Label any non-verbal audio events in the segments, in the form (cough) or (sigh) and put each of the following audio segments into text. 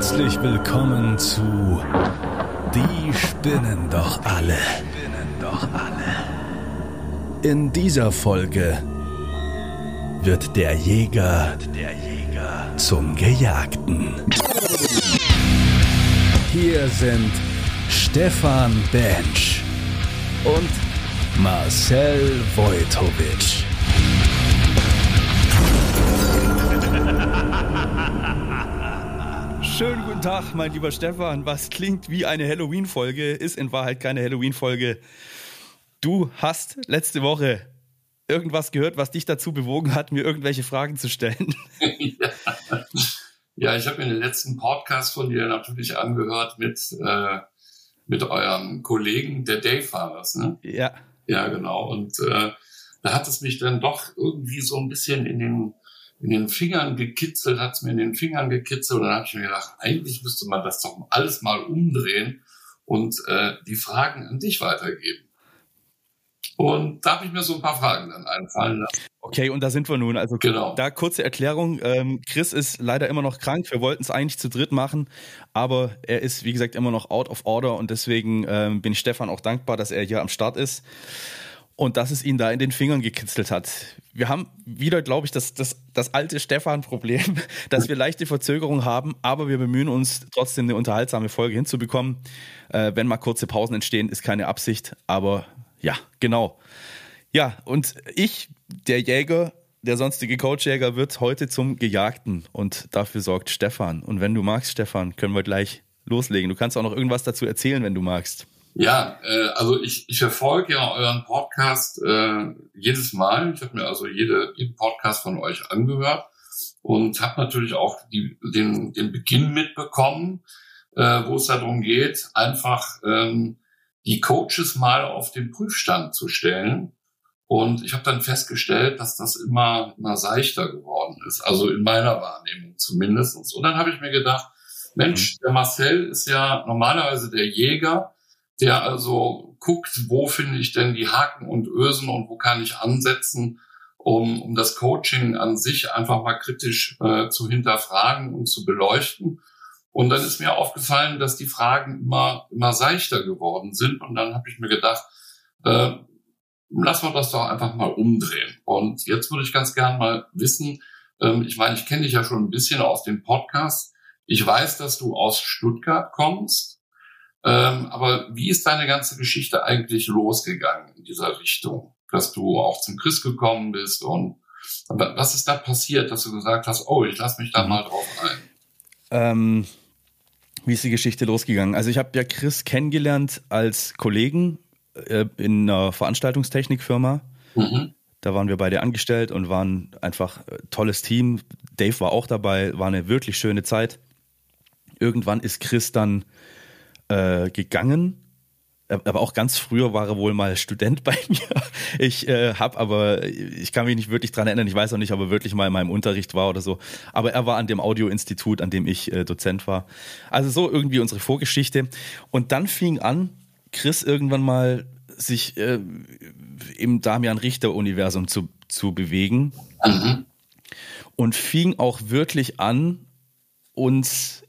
Herzlich willkommen zu Die spinnen doch alle. In dieser Folge wird der Jäger, zum Gejagten. Hier sind Stefan Bench und Marcel Wojtowicz. Schönen guten Tag, mein lieber Stefan. Was klingt wie eine Halloween-Folge, ist in Wahrheit keine Halloween-Folge. Du hast letzte Woche irgendwas gehört, was dich dazu bewogen hat, mir irgendwelche Fragen zu stellen. (laughs) ja. ich habe mir den letzten Podcast von dir natürlich angehört mit, äh, mit eurem Kollegen, der Dave war das, ne? Ja. Ja, genau. Und äh, da hat es mich dann doch irgendwie so ein bisschen in den in den Fingern gekitzelt, hat es mir in den Fingern gekitzelt und dann habe ich mir gedacht, eigentlich müsste man das doch alles mal umdrehen und äh, die Fragen an dich weitergeben. Und da habe ich mir so ein paar Fragen dann einfallen lassen. Okay, und da sind wir nun. Also genau. da kurze Erklärung. Ähm, Chris ist leider immer noch krank. Wir wollten es eigentlich zu dritt machen, aber er ist, wie gesagt, immer noch out of order und deswegen ähm, bin ich Stefan auch dankbar, dass er hier am Start ist und dass es ihn da in den Fingern gekitzelt hat. Wir haben wieder, glaube ich, das, das, das alte Stefan-Problem, (laughs) dass wir leichte Verzögerung haben, aber wir bemühen uns trotzdem eine unterhaltsame Folge hinzubekommen. Äh, wenn mal kurze Pausen entstehen, ist keine Absicht, aber ja, genau. Ja, und ich, der Jäger, der sonstige Coachjäger, wird heute zum Gejagten und dafür sorgt Stefan. Und wenn du magst, Stefan, können wir gleich loslegen. Du kannst auch noch irgendwas dazu erzählen, wenn du magst. Ja, äh, also ich, ich verfolge ja euren Podcast äh, jedes Mal. Ich habe mir also jede, jeden Podcast von euch angehört und habe natürlich auch die, den, den Beginn mitbekommen, äh, wo es darum geht, einfach ähm, die Coaches mal auf den Prüfstand zu stellen. Und ich habe dann festgestellt, dass das immer, immer seichter geworden ist, also in meiner Wahrnehmung zumindest. Und dann habe ich mir gedacht, Mensch, der Marcel ist ja normalerweise der Jäger, der also guckt, wo finde ich denn die Haken und Ösen und wo kann ich ansetzen, um, um das Coaching an sich einfach mal kritisch äh, zu hinterfragen und zu beleuchten. Und dann ist mir aufgefallen, dass die Fragen immer, immer seichter geworden sind. Und dann habe ich mir gedacht, äh, lassen wir das doch einfach mal umdrehen. Und jetzt würde ich ganz gern mal wissen, ähm, ich meine, ich kenne dich ja schon ein bisschen aus dem Podcast. Ich weiß, dass du aus Stuttgart kommst. Ähm, aber wie ist deine ganze Geschichte eigentlich losgegangen in dieser Richtung? Dass du auch zum Christ gekommen bist und was ist da passiert, dass du gesagt hast, oh, ich lasse mich da mal drauf ein? Ähm, wie ist die Geschichte losgegangen? Also ich habe ja Chris kennengelernt als Kollegen äh, in einer Veranstaltungstechnikfirma. Mhm. Da waren wir beide angestellt und waren einfach äh, tolles Team. Dave war auch dabei, war eine wirklich schöne Zeit. Irgendwann ist Chris dann äh, gegangen. Aber auch ganz früher war er wohl mal Student (laughs) bei mir. Ich äh, habe aber, ich kann mich nicht wirklich dran erinnern, ich weiß auch nicht, ob er wirklich mal in meinem Unterricht war oder so. Aber er war an dem Audioinstitut, an dem ich äh, Dozent war. Also so irgendwie unsere Vorgeschichte. Und dann fing an, Chris irgendwann mal sich äh, im Damian Richter-Universum zu, zu bewegen. Mhm. Und fing auch wirklich an, uns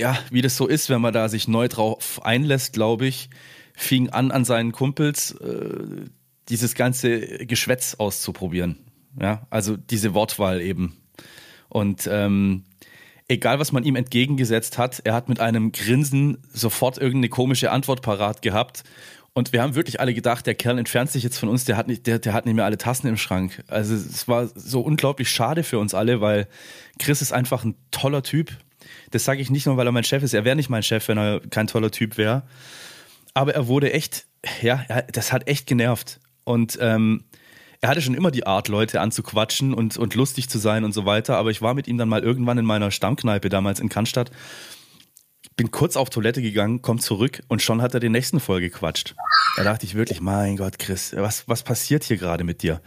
ja, wie das so ist, wenn man da sich neu drauf einlässt, glaube ich, fing an an seinen Kumpels äh, dieses ganze Geschwätz auszuprobieren. Ja, also diese Wortwahl eben. Und ähm, egal, was man ihm entgegengesetzt hat, er hat mit einem Grinsen sofort irgendeine komische Antwort parat gehabt. Und wir haben wirklich alle gedacht, der Kerl entfernt sich jetzt von uns, der hat nicht, der, der hat nicht mehr alle Tassen im Schrank. Also es war so unglaublich schade für uns alle, weil Chris ist einfach ein toller Typ. Das sage ich nicht nur, weil er mein Chef ist. Er wäre nicht mein Chef, wenn er kein toller Typ wäre. Aber er wurde echt, ja, das hat echt genervt. Und ähm, er hatte schon immer die Art, Leute anzuquatschen und, und lustig zu sein und so weiter. Aber ich war mit ihm dann mal irgendwann in meiner Stammkneipe damals in Cannstatt. Bin kurz auf Toilette gegangen, komm zurück und schon hat er den nächsten voll gequatscht. Da dachte ich wirklich, mein Gott, Chris, was, was passiert hier gerade mit dir?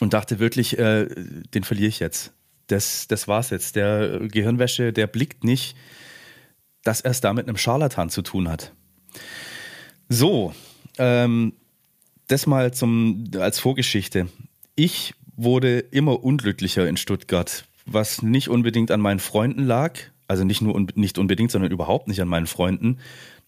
Und dachte wirklich, äh, den verliere ich jetzt das, das war's jetzt. Der Gehirnwäsche, der blickt nicht, dass er es da mit einem Scharlatan zu tun hat. So, ähm, das mal zum, als Vorgeschichte. Ich wurde immer unglücklicher in Stuttgart, was nicht unbedingt an meinen Freunden lag. Also nicht nur nicht unbedingt, sondern überhaupt nicht an meinen Freunden.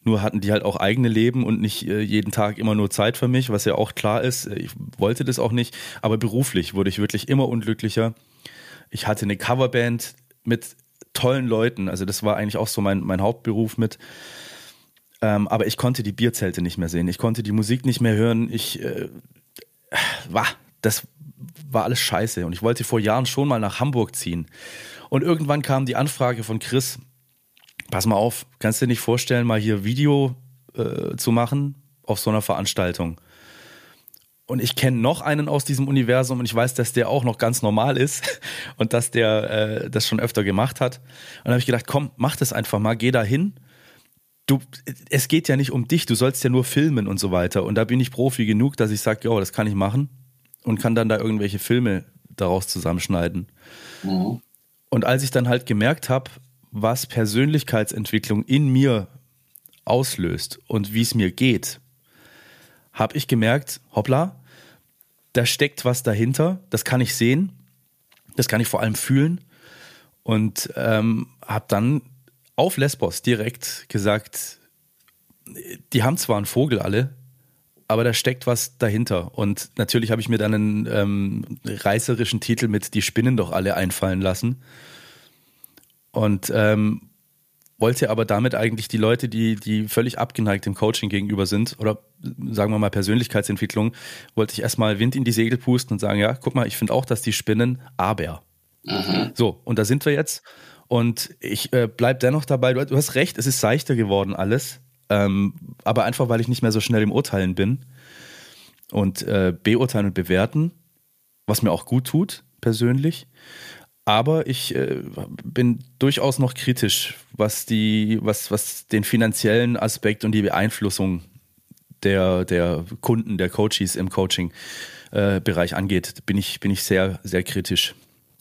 Nur hatten die halt auch eigene Leben und nicht äh, jeden Tag immer nur Zeit für mich, was ja auch klar ist. Ich wollte das auch nicht. Aber beruflich wurde ich wirklich immer unglücklicher. Ich hatte eine Coverband mit tollen Leuten. Also das war eigentlich auch so mein, mein Hauptberuf mit. Ähm, aber ich konnte die Bierzelte nicht mehr sehen. Ich konnte die Musik nicht mehr hören. Ich äh, war, das war alles scheiße. Und ich wollte vor Jahren schon mal nach Hamburg ziehen. Und irgendwann kam die Anfrage von Chris, pass mal auf, kannst du dir nicht vorstellen, mal hier Video äh, zu machen auf so einer Veranstaltung? Und ich kenne noch einen aus diesem Universum und ich weiß, dass der auch noch ganz normal ist (laughs) und dass der äh, das schon öfter gemacht hat. Und dann habe ich gedacht, komm, mach das einfach mal, geh da hin. Du, es geht ja nicht um dich, du sollst ja nur filmen und so weiter. Und da bin ich Profi genug, dass ich sage, ja, das kann ich machen und kann dann da irgendwelche Filme daraus zusammenschneiden. Mhm. Und als ich dann halt gemerkt habe, was Persönlichkeitsentwicklung in mir auslöst und wie es mir geht, habe ich gemerkt, hoppla, da steckt was dahinter, das kann ich sehen, das kann ich vor allem fühlen und ähm, habe dann auf Lesbos direkt gesagt, die haben zwar einen Vogel alle, aber da steckt was dahinter. Und natürlich habe ich mir dann einen ähm, reißerischen Titel mit Die Spinnen doch alle einfallen lassen. Und ähm, wollte aber damit eigentlich die Leute, die, die völlig abgeneigt dem Coaching gegenüber sind, oder sagen wir mal Persönlichkeitsentwicklung, wollte ich erstmal Wind in die Segel pusten und sagen, ja, guck mal, ich finde auch, dass die Spinnen, aber. Mhm. So, und da sind wir jetzt. Und ich äh, bleib dennoch dabei, du, du, hast recht, es ist seichter geworden alles. Ähm, aber einfach, weil ich nicht mehr so schnell im Urteilen bin. Und äh, beurteilen und bewerten, was mir auch gut tut, persönlich. Aber ich äh, bin durchaus noch kritisch, was die, was, was den finanziellen Aspekt und die Beeinflussung der, der Kunden, der Coaches im Coaching-Bereich äh, angeht, bin ich, bin ich sehr, sehr kritisch.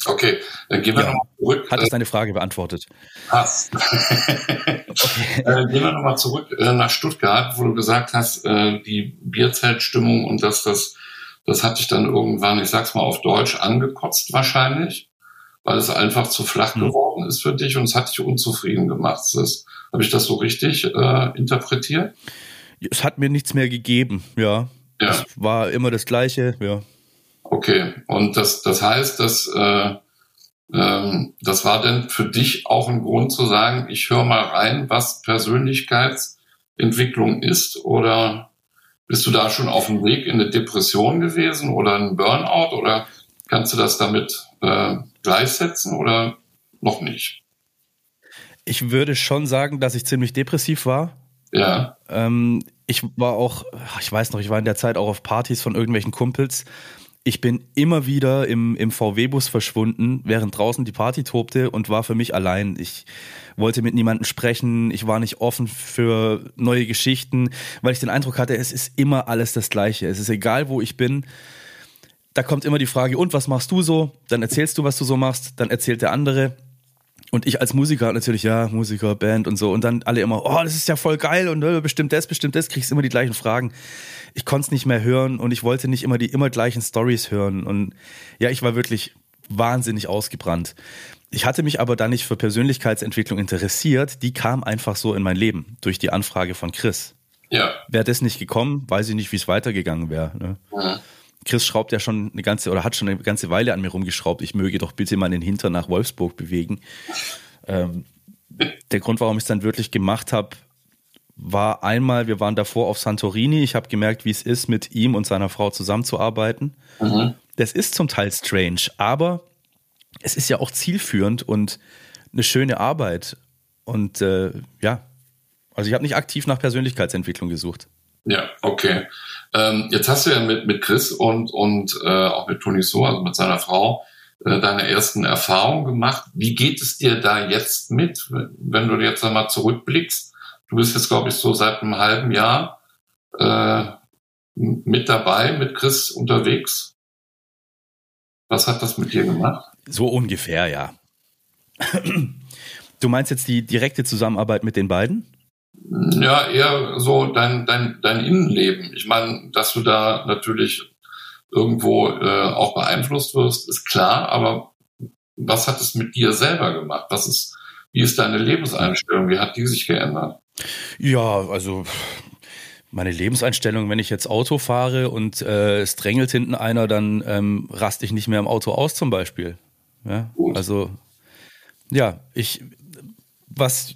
Okay, dann gehen wir ja. nochmal zurück. Hat es deine Frage beantwortet? Passt. (laughs) okay. äh, gehen wir nochmal zurück äh, nach Stuttgart, wo du gesagt hast, äh, die Bierzeltstimmung und dass das, das hat dich dann irgendwann, ich sag's mal auf Deutsch, angekotzt wahrscheinlich weil es einfach zu flach mhm. geworden ist für dich und es hat dich unzufrieden gemacht. Habe ich das so richtig äh, interpretiert? Es hat mir nichts mehr gegeben, ja. ja. Es war immer das Gleiche, ja. Okay, und das, das heißt, dass äh, ähm, das war denn für dich auch ein Grund zu sagen, ich höre mal rein, was Persönlichkeitsentwicklung ist oder bist du da schon auf dem Weg in eine Depression gewesen oder ein Burnout oder kannst du das damit äh, gleichsetzen oder noch nicht? Ich würde schon sagen, dass ich ziemlich depressiv war. Ja. Ähm, ich war auch, ich weiß noch, ich war in der Zeit auch auf Partys von irgendwelchen Kumpels. Ich bin immer wieder im, im VW-Bus verschwunden, während draußen die Party tobte und war für mich allein. Ich wollte mit niemandem sprechen, ich war nicht offen für neue Geschichten, weil ich den Eindruck hatte, es ist immer alles das Gleiche. Es ist egal, wo ich bin da kommt immer die Frage, und was machst du so? Dann erzählst du, was du so machst, dann erzählt der andere. Und ich als Musiker natürlich, ja, Musiker, Band und so. Und dann alle immer, oh, das ist ja voll geil und äh, bestimmt das, bestimmt das, kriegst immer die gleichen Fragen. Ich konnte es nicht mehr hören und ich wollte nicht immer die immer gleichen Stories hören. Und ja, ich war wirklich wahnsinnig ausgebrannt. Ich hatte mich aber da nicht für Persönlichkeitsentwicklung interessiert. Die kam einfach so in mein Leben durch die Anfrage von Chris. Ja. Wäre das nicht gekommen, weiß ich nicht, wie es weitergegangen wäre. Ne? Ja. Chris schraubt ja schon eine ganze oder hat schon eine ganze Weile an mir rumgeschraubt. Ich möge doch bitte mal den Hintern nach Wolfsburg bewegen. Ähm, der Grund, warum ich es dann wirklich gemacht habe, war einmal, wir waren davor auf Santorini. Ich habe gemerkt, wie es ist, mit ihm und seiner Frau zusammenzuarbeiten. Mhm. Das ist zum Teil strange, aber es ist ja auch zielführend und eine schöne Arbeit. Und äh, ja, also ich habe nicht aktiv nach Persönlichkeitsentwicklung gesucht. Ja, okay. Ähm, jetzt hast du ja mit, mit Chris und, und äh, auch mit Toni So, also mit seiner Frau, äh, deine ersten Erfahrungen gemacht. Wie geht es dir da jetzt mit, wenn du jetzt einmal zurückblickst? Du bist jetzt, glaube ich, so seit einem halben Jahr äh, mit dabei, mit Chris unterwegs. Was hat das mit dir gemacht? So ungefähr, ja. Du meinst jetzt die direkte Zusammenarbeit mit den beiden? Ja, eher so dein, dein, dein Innenleben. Ich meine, dass du da natürlich irgendwo äh, auch beeinflusst wirst, ist klar, aber was hat es mit dir selber gemacht? Was ist, wie ist deine Lebenseinstellung? Wie hat die sich geändert? Ja, also meine Lebenseinstellung, wenn ich jetzt Auto fahre und äh, es drängelt hinten einer, dann ähm, raste ich nicht mehr im Auto aus zum Beispiel. Ja, Gut. also ja, ich was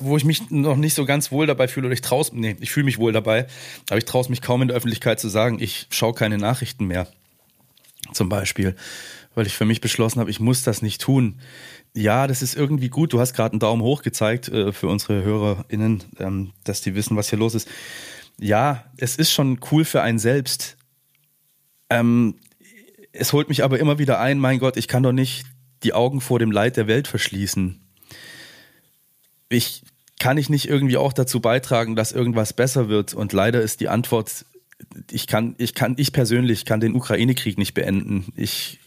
wo ich mich noch nicht so ganz wohl dabei fühle oder ich traue nee, ich fühle mich wohl dabei, aber ich traue es mich kaum in der Öffentlichkeit zu sagen, ich schaue keine Nachrichten mehr. Zum Beispiel, weil ich für mich beschlossen habe, ich muss das nicht tun. Ja, das ist irgendwie gut. Du hast gerade einen Daumen hoch gezeigt äh, für unsere HörerInnen, ähm, dass die wissen, was hier los ist ja, es ist schon cool für einen selbst. Ähm, es holt mich aber immer wieder ein, mein Gott, ich kann doch nicht die Augen vor dem Leid der Welt verschließen. Ich kann ich nicht irgendwie auch dazu beitragen, dass irgendwas besser wird? Und leider ist die Antwort, ich kann, ich kann, ich persönlich kann den Ukraine-Krieg nicht beenden. Ich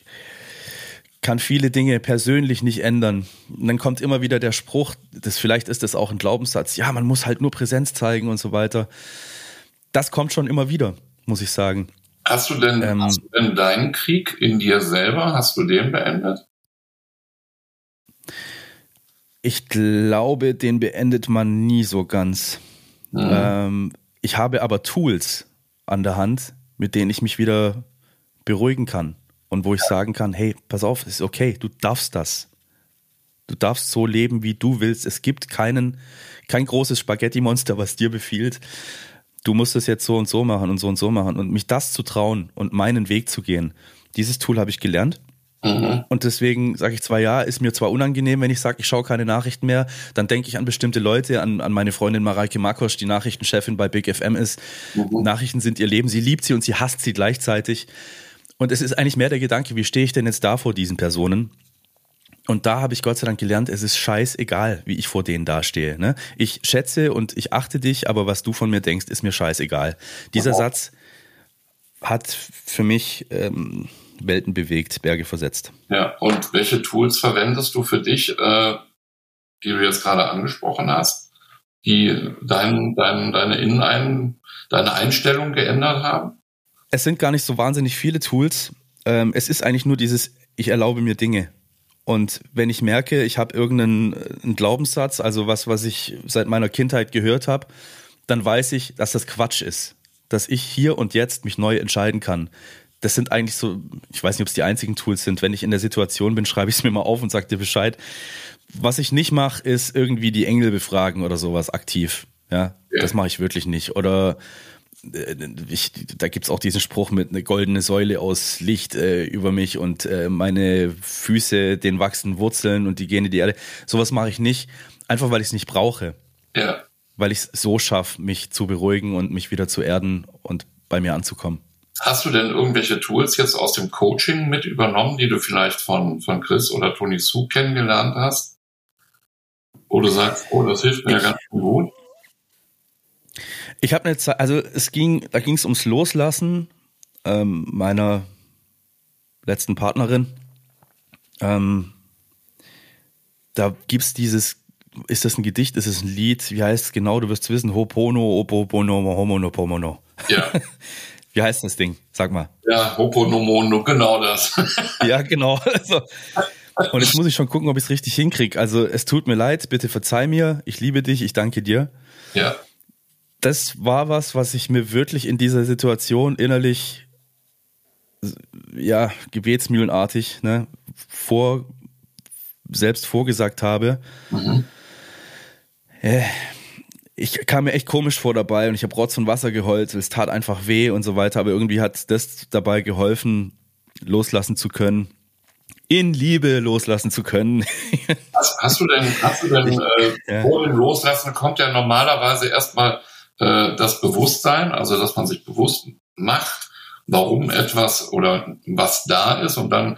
kann viele Dinge persönlich nicht ändern. Und dann kommt immer wieder der Spruch, das vielleicht ist das auch ein Glaubenssatz, ja, man muss halt nur Präsenz zeigen und so weiter das kommt schon immer wieder, muss ich sagen. Hast du denn, ähm, hast du denn deinen Krieg in dir selber, hast du den beendet? Ich glaube, den beendet man nie so ganz. Mhm. Ähm, ich habe aber Tools an der Hand, mit denen ich mich wieder beruhigen kann und wo ich sagen kann, hey, pass auf, ist okay, du darfst das. Du darfst so leben, wie du willst. Es gibt keinen, kein großes Spaghetti-Monster, was dir befiehlt, du musst es jetzt so und so machen und so und so machen und mich das zu trauen und meinen Weg zu gehen. Dieses Tool habe ich gelernt. Mhm. Und deswegen sage ich zwar ja, ist mir zwar unangenehm, wenn ich sage, ich schaue keine Nachrichten mehr, dann denke ich an bestimmte Leute, an, an meine Freundin Mareike Makosch, die Nachrichtenchefin bei Big FM ist. Mhm. Nachrichten sind ihr Leben, sie liebt sie und sie hasst sie gleichzeitig. Und es ist eigentlich mehr der Gedanke, wie stehe ich denn jetzt da vor diesen Personen? Und da habe ich Gott sei Dank gelernt, es ist scheißegal, wie ich vor denen dastehe. Ne? Ich schätze und ich achte dich, aber was du von mir denkst, ist mir scheißegal. Dieser Aha. Satz hat für mich ähm, Welten bewegt, Berge versetzt. Ja, und welche Tools verwendest du für dich, äh, die du jetzt gerade angesprochen hast, die dein, dein, deine Innenein, deine Einstellung geändert haben? Es sind gar nicht so wahnsinnig viele Tools. Ähm, es ist eigentlich nur dieses, ich erlaube mir Dinge. Und wenn ich merke, ich habe irgendeinen äh, Glaubenssatz, also was, was ich seit meiner Kindheit gehört habe, dann weiß ich, dass das Quatsch ist. Dass ich hier und jetzt mich neu entscheiden kann. Das sind eigentlich so, ich weiß nicht, ob es die einzigen Tools sind. Wenn ich in der Situation bin, (laughs) schreibe ich es mir mal auf und sage dir Bescheid. Was ich nicht mache, ist irgendwie die Engel befragen oder sowas aktiv. Ja, ja. das mache ich wirklich nicht. Oder äh, ich, da gibt's auch diesen Spruch mit eine goldene Säule aus Licht äh, über mich und äh, meine Füße, den wachsen Wurzeln und die gehen in die Erde. Sowas mache ich nicht, einfach weil ich es nicht brauche. Ja. Weil ich es so schaffe, mich zu beruhigen und mich wieder zu erden und bei mir anzukommen. Hast du denn irgendwelche Tools jetzt aus dem Coaching mit übernommen, die du vielleicht von, von Chris oder Tony Su kennengelernt hast? Wo du sagst, oh, das hilft mir ja ganz gut. Ich habe eine Zeit, also es ging, da ging es ums Loslassen ähm, meiner letzten Partnerin. Ähm, da gibt's dieses, ist das ein Gedicht, ist es ein Lied? Wie heißt es genau? Du wirst es wissen. Hopono, Opopono, Homono, Pomono. Ja. (laughs) Wie heißt das Ding? Sag mal. Ja, Hoponomono, genau das. (laughs) ja, genau. Also, und jetzt muss ich schon gucken, ob ich es richtig hinkriege. Also es tut mir leid, bitte verzeih mir. Ich liebe dich, ich danke dir. Ja das war was, was ich mir wirklich in dieser Situation innerlich, ja, gebetsmühlenartig, ne, vor, selbst vorgesagt habe. Mhm. Äh, ich kam mir echt komisch vor dabei und ich habe Rotz und Wasser geheult, es tat einfach weh und so weiter, aber irgendwie hat das dabei geholfen, loslassen zu können in Liebe loslassen zu können. (laughs) hast, hast, du denn, hast du denn äh, ja. vor dem Loslassen kommt ja normalerweise erstmal äh, das Bewusstsein, also dass man sich bewusst macht, warum etwas oder was da ist und dann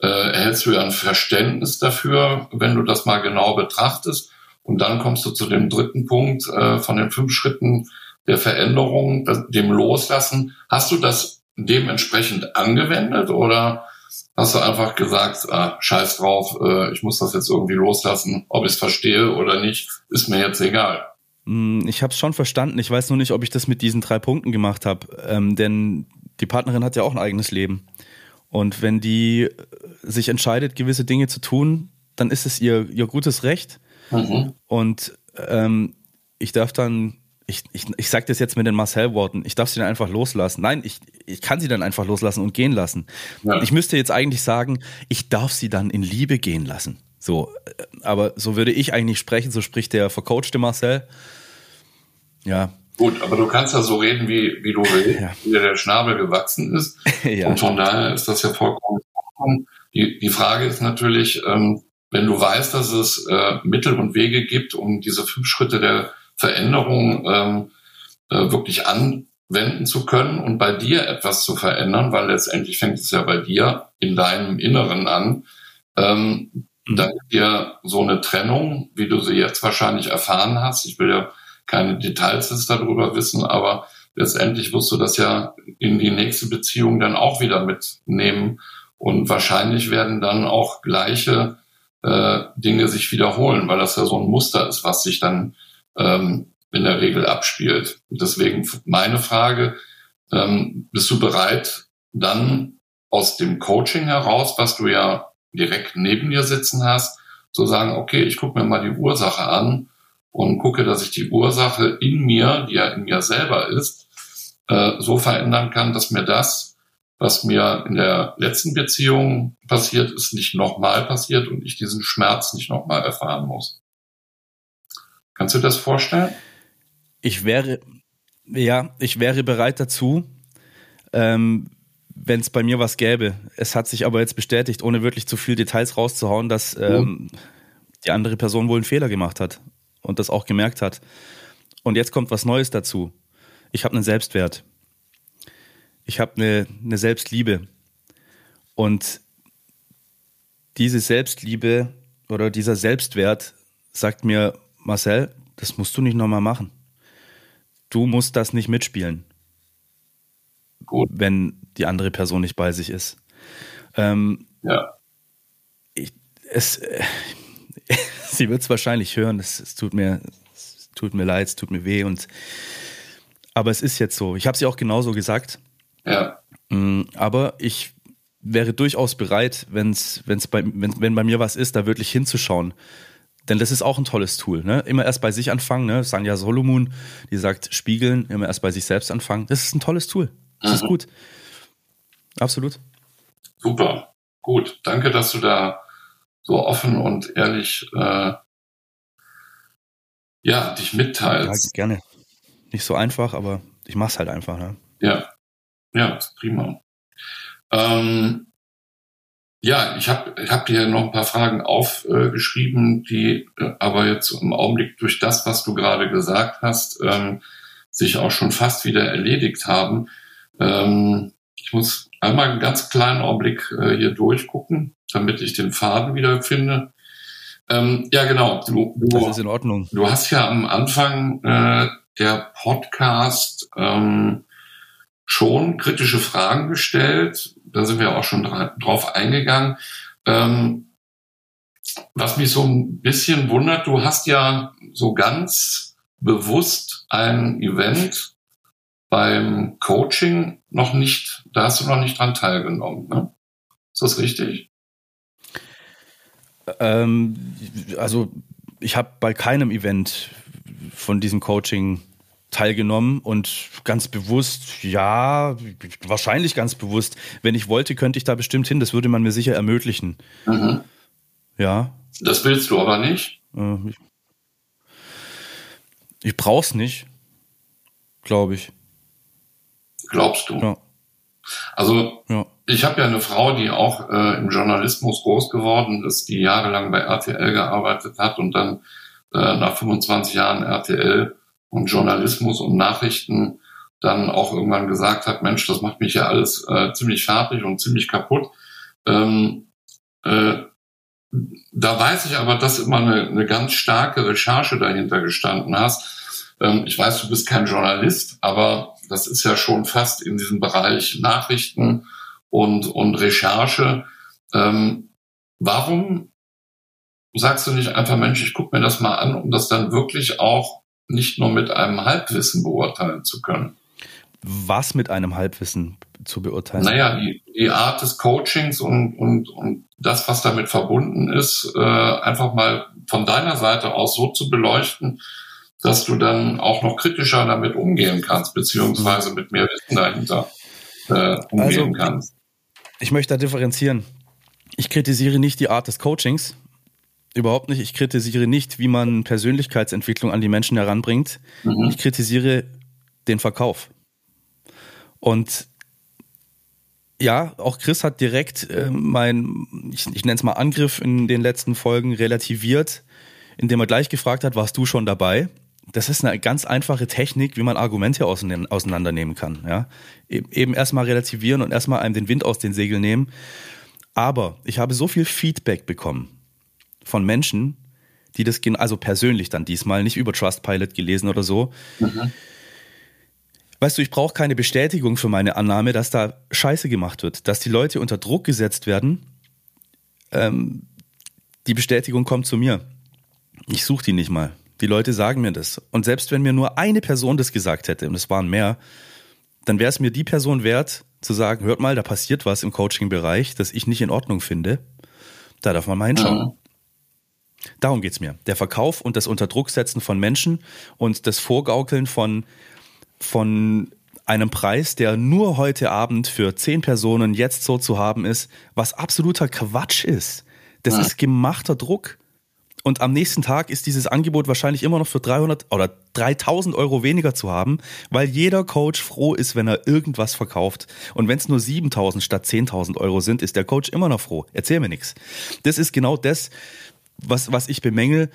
äh, erhältst du ja ein Verständnis dafür, wenn du das mal genau betrachtest. Und dann kommst du zu dem dritten Punkt äh, von den fünf Schritten der Veränderung, dem Loslassen. Hast du das dementsprechend angewendet oder hast du einfach gesagt, ah, scheiß drauf, äh, ich muss das jetzt irgendwie loslassen, ob ich es verstehe oder nicht, ist mir jetzt egal. Hm, ich habe es schon verstanden. Ich weiß nur nicht, ob ich das mit diesen drei Punkten gemacht habe. Ähm, denn die Partnerin hat ja auch ein eigenes Leben. Und wenn die sich entscheidet, gewisse Dinge zu tun, dann ist es ihr, ihr gutes Recht. Mhm. Und ähm, ich darf dann, ich, ich, ich sage das jetzt mit den Marcel-Worten, ich darf sie dann einfach loslassen. Nein, ich, ich kann sie dann einfach loslassen und gehen lassen. Ja. Ich müsste jetzt eigentlich sagen, ich darf sie dann in Liebe gehen lassen. So, äh, aber so würde ich eigentlich sprechen, so spricht der vercoachte Marcel. Ja. Gut, aber du kannst ja so reden, wie, wie du willst, ja. wie der Schnabel gewachsen ist. (laughs) ja. Und von daher ist das ja vollkommen. Die, die Frage ist natürlich, ähm, wenn du weißt, dass es äh, Mittel und Wege gibt, um diese fünf Schritte der Veränderung ähm, äh, wirklich anwenden zu können und bei dir etwas zu verändern, weil letztendlich fängt es ja bei dir in deinem Inneren an, ähm, mhm. dann ist dir so eine Trennung, wie du sie jetzt wahrscheinlich erfahren hast. Ich will ja keine Details jetzt darüber wissen, aber letztendlich wirst du das ja in die nächste Beziehung dann auch wieder mitnehmen und wahrscheinlich werden dann auch gleiche äh, Dinge sich wiederholen, weil das ja so ein Muster ist, was sich dann ähm, in der Regel abspielt. Deswegen meine Frage, ähm, bist du bereit, dann aus dem Coaching heraus, was du ja direkt neben dir sitzen hast, zu sagen, okay, ich gucke mir mal die Ursache an und gucke, dass ich die Ursache in mir, die ja in mir selber ist, äh, so verändern kann, dass mir das was mir in der letzten Beziehung passiert ist, nicht nochmal passiert und ich diesen Schmerz nicht nochmal erfahren muss. Kannst du das vorstellen? Ich wäre, ja, ich wäre bereit dazu, ähm, wenn es bei mir was gäbe. Es hat sich aber jetzt bestätigt, ohne wirklich zu viel Details rauszuhauen, dass ähm, die andere Person wohl einen Fehler gemacht hat und das auch gemerkt hat. Und jetzt kommt was Neues dazu. Ich habe einen Selbstwert ich habe eine, eine Selbstliebe. Und diese Selbstliebe oder dieser Selbstwert sagt mir, Marcel, das musst du nicht nochmal machen. Du musst das nicht mitspielen. Gut. Wenn die andere Person nicht bei sich ist. Ähm, ja. Ich, es, äh, (laughs) sie wird es wahrscheinlich hören. Es, es, tut mir, es tut mir leid, es tut mir weh. Und, aber es ist jetzt so. Ich habe sie auch genauso gesagt. Ja. Mm, aber ich wäre durchaus bereit, wenn's, wenn's bei, wenn, wenn bei mir was ist, da wirklich hinzuschauen. Denn das ist auch ein tolles Tool. Ne? Immer erst bei sich anfangen. Ne? Sanja Solomon, die sagt, spiegeln, immer erst bei sich selbst anfangen. Das ist ein tolles Tool. Das mhm. ist gut. Absolut. Super. Gut. Danke, dass du da so offen und ehrlich äh, ja, dich mitteilst. Ja, gerne. Nicht so einfach, aber ich mach's halt einfach. Ne? Ja. Ja, prima. Ähm, ja, ich habe ich hab dir noch ein paar Fragen aufgeschrieben, äh, die äh, aber jetzt im Augenblick durch das, was du gerade gesagt hast, ähm, sich auch schon fast wieder erledigt haben. Ähm, ich muss einmal einen ganz kleinen Augenblick äh, hier durchgucken, damit ich den Faden wieder finde. Ähm, ja, genau. Du, du, das ist in Ordnung. Du hast ja am Anfang äh, der Podcast ähm, schon kritische Fragen gestellt. Da sind wir auch schon drauf eingegangen. Ähm, was mich so ein bisschen wundert, du hast ja so ganz bewusst ein Event beim Coaching noch nicht, da hast du noch nicht dran teilgenommen. Ne? Ist das richtig? Ähm, also ich habe bei keinem Event von diesem Coaching teilgenommen und ganz bewusst, ja, wahrscheinlich ganz bewusst, wenn ich wollte, könnte ich da bestimmt hin, das würde man mir sicher ermöglichen. Mhm. Ja. Das willst du aber nicht? Äh, ich, ich brauch's nicht, glaube ich. Glaubst du? Ja. Also ja. ich habe ja eine Frau, die auch äh, im Journalismus groß geworden ist, die jahrelang bei RTL gearbeitet hat und dann äh, nach 25 Jahren RTL und Journalismus und Nachrichten dann auch irgendwann gesagt hat, Mensch, das macht mich ja alles äh, ziemlich fertig und ziemlich kaputt. Ähm, äh, da weiß ich aber, dass immer eine, eine ganz starke Recherche dahinter gestanden hast. Ähm, ich weiß, du bist kein Journalist, aber das ist ja schon fast in diesem Bereich Nachrichten und, und Recherche. Ähm, warum sagst du nicht einfach, Mensch, ich gucke mir das mal an, um das dann wirklich auch nicht nur mit einem Halbwissen beurteilen zu können. Was mit einem Halbwissen? zu beurteilen? Naja, die, die Art des Coachings und, und, und das, was damit verbunden ist, äh, einfach mal von deiner Seite aus so zu beleuchten, dass du dann auch noch kritischer damit umgehen kannst, beziehungsweise mit mehr Wissen dahinter äh, umgehen also, kannst. Ich möchte da differenzieren. Ich kritisiere nicht die Art des Coachings, überhaupt nicht. Ich kritisiere nicht, wie man Persönlichkeitsentwicklung an die Menschen heranbringt. Mhm. Ich kritisiere den Verkauf. Und ja, auch Chris hat direkt äh, mein, ich, ich nenne es mal Angriff in den letzten Folgen relativiert, indem er gleich gefragt hat, warst du schon dabei? Das ist eine ganz einfache Technik, wie man Argumente auseinandernehmen kann. Ja? E-, eben erstmal relativieren und erstmal einem den Wind aus den Segeln nehmen. Aber ich habe so viel Feedback bekommen von Menschen, die das, also persönlich dann diesmal, nicht über Trustpilot gelesen oder so, mhm weißt du, ich brauche keine Bestätigung für meine Annahme, dass da Scheiße gemacht wird, dass die Leute unter Druck gesetzt werden. Ähm, die Bestätigung kommt zu mir. Ich suche die nicht mal. Die Leute sagen mir das. Und selbst wenn mir nur eine Person das gesagt hätte, und es waren mehr, dann wäre es mir die Person wert, zu sagen, hört mal, da passiert was im Coaching-Bereich, das ich nicht in Ordnung finde. Da darf man mal hinschauen. Darum geht's mir. Der Verkauf und das Unterdrucksetzen von Menschen und das Vorgaukeln von von einem Preis, der nur heute Abend für zehn Personen jetzt so zu haben ist, was absoluter Quatsch ist. Das ja. ist gemachter Druck. Und am nächsten Tag ist dieses Angebot wahrscheinlich immer noch für 300 oder 3000 Euro weniger zu haben, weil jeder Coach froh ist, wenn er irgendwas verkauft. Und wenn es nur 7000 statt 10.000 Euro sind, ist der Coach immer noch froh. Erzähl mir nichts. Das ist genau das, was, was ich bemängel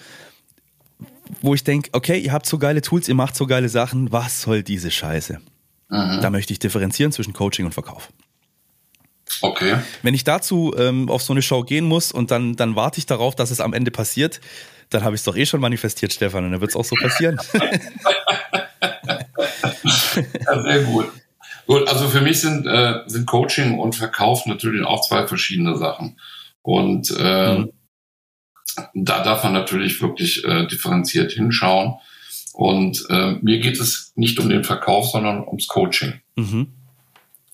wo ich denke, okay, ihr habt so geile Tools, ihr macht so geile Sachen, was soll diese Scheiße? Mhm. Da möchte ich differenzieren zwischen Coaching und Verkauf. Okay. Wenn ich dazu ähm, auf so eine Show gehen muss und dann, dann warte ich darauf, dass es am Ende passiert, dann habe ich es doch eh schon manifestiert, Stefan, und dann wird es auch so passieren. ja, sehr gut. Gut, also für mich sind, äh, sind Coaching und Verkauf natürlich auch zwei verschiedene Sachen. Und äh, mhm da darf man natürlich wirklich äh, differenziert hinschauen. Und äh, mir geht es nicht um den Verkauf, sondern ums Coaching. Mhm.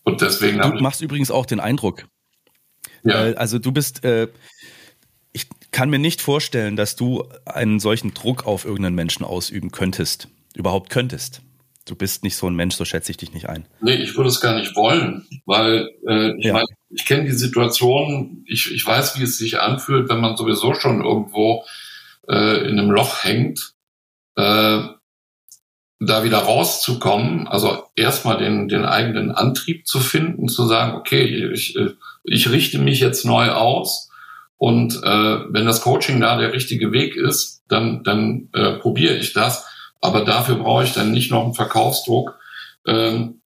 Und deswegen du machst übrigens auch den Eindruck. Ja. Äh, also du bist, äh, ich kann mir nicht vorstellen, dass du einen solchen Druck auf irgendeinen Menschen ausüben könntest, überhaupt könntest. Du bist nicht so ein Mensch, so schätze ich dich nicht ein. Nee, ich würde es gar nicht wollen, weil äh, ich ja. meine, ich kenne die Situation, ich, ich weiß, wie es sich anfühlt, wenn man sowieso schon irgendwo äh, in einem Loch hängt, äh, da wieder rauszukommen, also erstmal den, den eigenen Antrieb zu finden, zu sagen, okay, ich, ich richte mich jetzt neu aus und äh, wenn das Coaching da der richtige Weg ist, dann, dann äh, probiere ich das. Aber dafür brauche ich dann nicht noch einen Verkaufsdruck, ähm,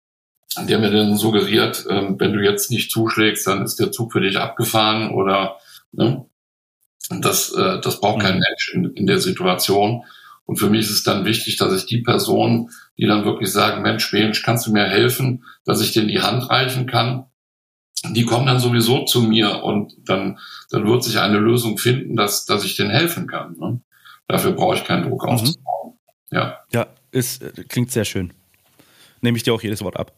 der mir dann suggeriert, ähm, wenn du jetzt nicht zuschlägst, dann ist der Zug für dich abgefahren oder ne? das, äh, das braucht kein mhm. Mensch in, in der Situation. Und für mich ist es dann wichtig, dass ich die Personen, die dann wirklich sagen, Mensch, Mensch, kannst du mir helfen, dass ich denen die Hand reichen kann, die kommen dann sowieso zu mir und dann, dann wird sich eine Lösung finden, dass, dass ich denen helfen kann. Ne? Dafür brauche ich keinen Druck mhm. Ja. Ja, ist, klingt sehr schön. Nehme ich dir auch jedes Wort ab.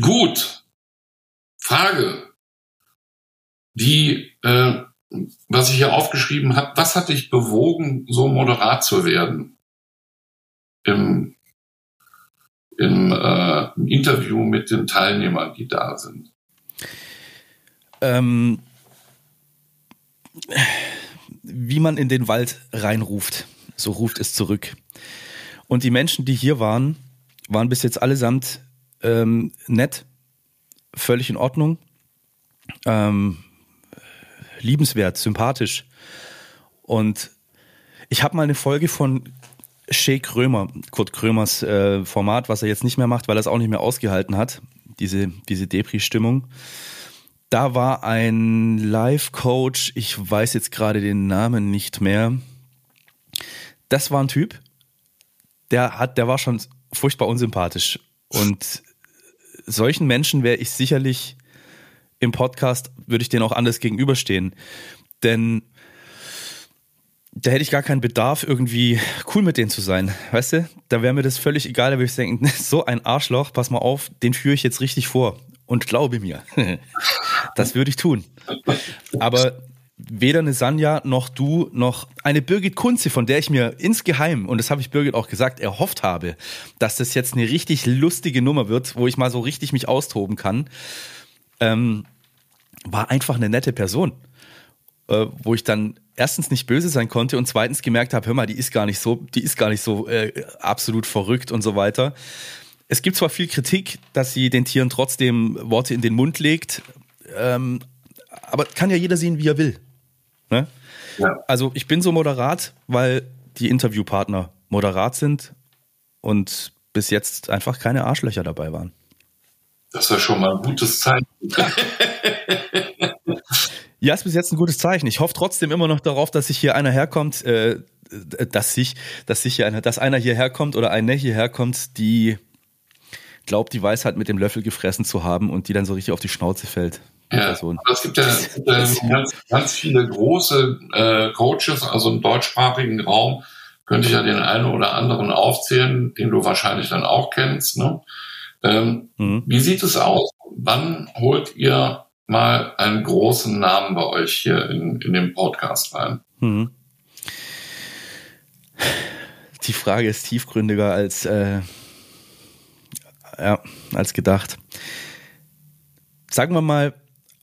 Gut. Frage. Die, äh, was ich hier aufgeschrieben habe, was hat dich bewogen, so moderat zu werden im, im, äh, im Interview mit den Teilnehmern, die da sind? Ähm, wie man in den Wald reinruft, so ruft es zurück. Und die Menschen, die hier waren, waren bis jetzt allesamt ähm, nett, völlig in Ordnung, ähm, liebenswert, sympathisch. Und ich habe mal eine Folge von Shay Krömer, Kurt Krömers äh, Format, was er jetzt nicht mehr macht, weil er es auch nicht mehr ausgehalten hat, diese, diese Depri-Stimmung. Da war ein Live-Coach, ich weiß jetzt gerade den Namen nicht mehr. Das war ein Typ, der hat, der war schon furchtbar unsympathisch. Und solchen Menschen wäre ich sicherlich im Podcast, würde ich denen auch anders gegenüberstehen. Denn da hätte ich gar keinen Bedarf, irgendwie cool mit denen zu sein. Weißt du? Da wäre mir das völlig egal, da würde ich denken, (laughs) so ein Arschloch, pass mal auf, den führe ich jetzt richtig vor. Und glaube mir, (laughs) das würde ich tun. Aber weder eine Sanja noch du noch eine Birgit Kunze, von der ich mir insgeheim, und das habe ich Birgit auch gesagt, erhofft habe, dass das jetzt eine richtig lustige Nummer wird, wo ich mal so richtig mich austoben kann, ähm, war einfach eine nette Person. Äh, wo ich dann erstens nicht böse sein konnte und zweitens gemerkt habe, hör mal, die ist gar nicht so, die ist gar nicht so äh, absolut verrückt und so weiter. Es gibt zwar viel Kritik, dass sie den Tieren trotzdem Worte in den Mund legt, ähm, aber kann ja jeder sehen, wie er will. Ne? Ja. Also ich bin so moderat, weil die Interviewpartner moderat sind und bis jetzt einfach keine Arschlöcher dabei waren. Das war schon mal ein gutes Zeichen. (laughs) ja, ist bis jetzt ein gutes Zeichen. Ich hoffe trotzdem immer noch darauf, dass sich hier einer herkommt, äh, dass sich, dass sich hier einer, dass einer hierher kommt oder eine hierher kommt, die glaubt, die Weisheit mit dem Löffel gefressen zu haben und die dann so richtig auf die Schnauze fällt. Ja, also es gibt ja, ganz, ganz viele große äh, Coaches, also im deutschsprachigen Raum könnte ich ja den einen oder anderen aufzählen, den du wahrscheinlich dann auch kennst. Ne? Ähm, mhm. Wie sieht es aus? Wann holt ihr mal einen großen Namen bei euch hier in, in den Podcast rein? Mhm. Die Frage ist tiefgründiger als, äh, ja, als gedacht. Sagen wir mal,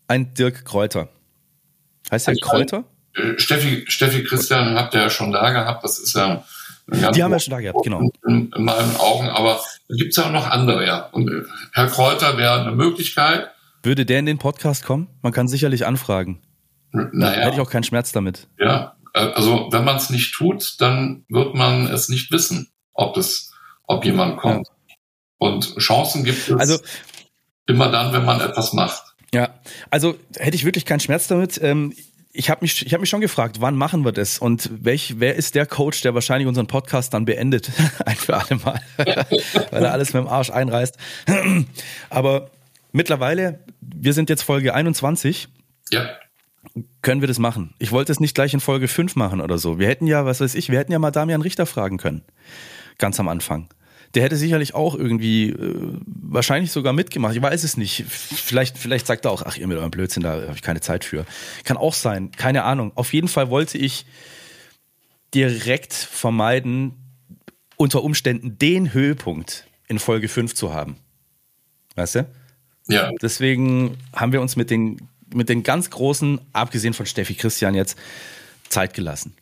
ein Dirk Kräuter. Heißt der also, Kräuter? Äh, Steffi, Steffi Christian habt ihr ja schon da gehabt. Das ist ja die haben wir schon da gehabt, genau. In, in meinen Augen, aber da gibt es ja auch noch andere, ja. Und äh, Herr Kräuter wäre eine Möglichkeit. Würde der in den Podcast kommen? Man kann sicherlich anfragen. Naja. Hätte ich auch keinen Schmerz damit. Ja, äh, also wenn man es nicht tut, dann wird man es nicht wissen, ob es, ob jemand kommt. Ja. Und Chancen gibt es also, immer dann, wenn man etwas macht. Ja, also hätte ich wirklich keinen Schmerz damit. Ähm, ich habe mich, ich hab mich schon gefragt, wann machen wir das und welch, wer ist der Coach, der wahrscheinlich unseren Podcast dann beendet, (laughs) ein für alle Mal, (laughs) weil er alles mit dem Arsch einreißt. (clears throat) Aber mittlerweile, wir sind jetzt Folge 21. Ja. Können wir das machen? Ich wollte es nicht gleich in Folge 5 machen oder so. Wir hätten ja, was weiß ich, wir hätten ja mal Damian Richter fragen können. Ganz am Anfang der hätte sicherlich auch irgendwie äh, wahrscheinlich sogar mitgemacht. Ich weiß es nicht. Vielleicht, vielleicht sagt er auch, ach, ihr mit eurem Blödsinn, da habe ich keine Zeit für. Kann auch sein, keine Ahnung. Auf jeden Fall wollte ich direkt vermeiden, unter Umständen den Höhepunkt in Folge 5 zu haben. Weißt du? Ja. Deswegen haben wir uns mit den, mit den ganz großen, abgesehen von Steffi Christian jetzt, Zeit gelassen.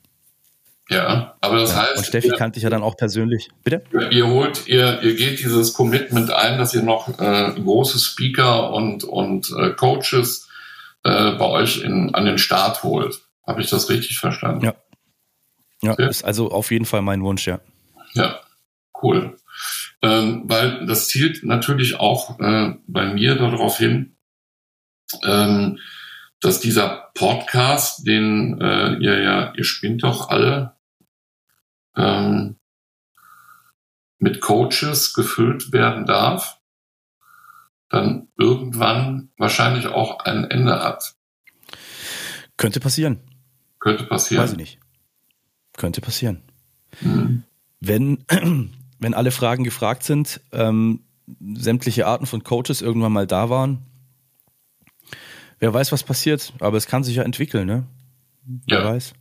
Ja, aber das ja, heißt. Und Steffi ihr, kannte ich ja dann auch persönlich. Bitte? Ihr holt, ihr, ihr geht dieses Commitment ein, dass ihr noch äh, große Speaker und, und äh, Coaches äh, bei euch in, an den Start holt. Habe ich das richtig verstanden? Ja. Ja, okay. ist also auf jeden Fall mein Wunsch, ja. Ja, cool. Ähm, weil das zielt natürlich auch äh, bei mir darauf hin, ähm, dass dieser Podcast, den äh, ihr ja, ihr spinnt doch alle, ähm, mit Coaches gefüllt werden darf, dann irgendwann wahrscheinlich auch ein Ende hat. Könnte passieren. Könnte passieren. Weiß ich nicht. Könnte passieren. Mhm. Wenn, (clears throat) wenn alle Fragen gefragt sind, ähm, sämtliche Arten von Coaches irgendwann mal da waren, Wer weiß, was passiert, aber es kann sich ja entwickeln, ne? Wer ja. weiß.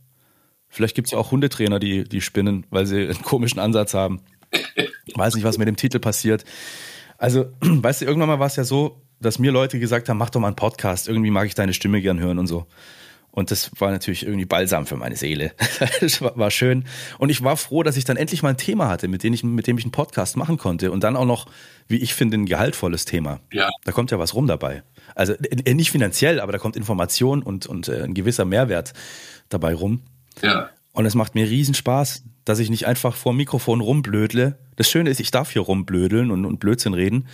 Vielleicht gibt es ja auch Hundetrainer, die, die spinnen, weil sie einen komischen Ansatz haben. weiß nicht, was mit dem Titel passiert. Also, (clears throat) weißt du, irgendwann mal war es ja so, dass mir Leute gesagt haben, mach doch mal einen Podcast, irgendwie mag ich deine Stimme gern hören und so. Und das war natürlich irgendwie balsam für meine Seele. (laughs) das war, schön. Und ich war froh, dass ich dann endlich mal ein Thema hatte, mit dem ich, mit dem ich einen Podcast machen konnte. Und dann auch noch, wie ich finde, ein gehaltvolles Thema. Ja. Da kommt ja was rum dabei. Also äh, nicht finanziell, aber da kommt Information und, und äh, ein gewisser Mehrwert dabei rum. Ja. Und es macht mir riesen Spaß, dass ich nicht einfach vor dem Mikrofon rumblödle. Das Schöne ist, ich darf hier rumblödeln und, und Blödsinn reden.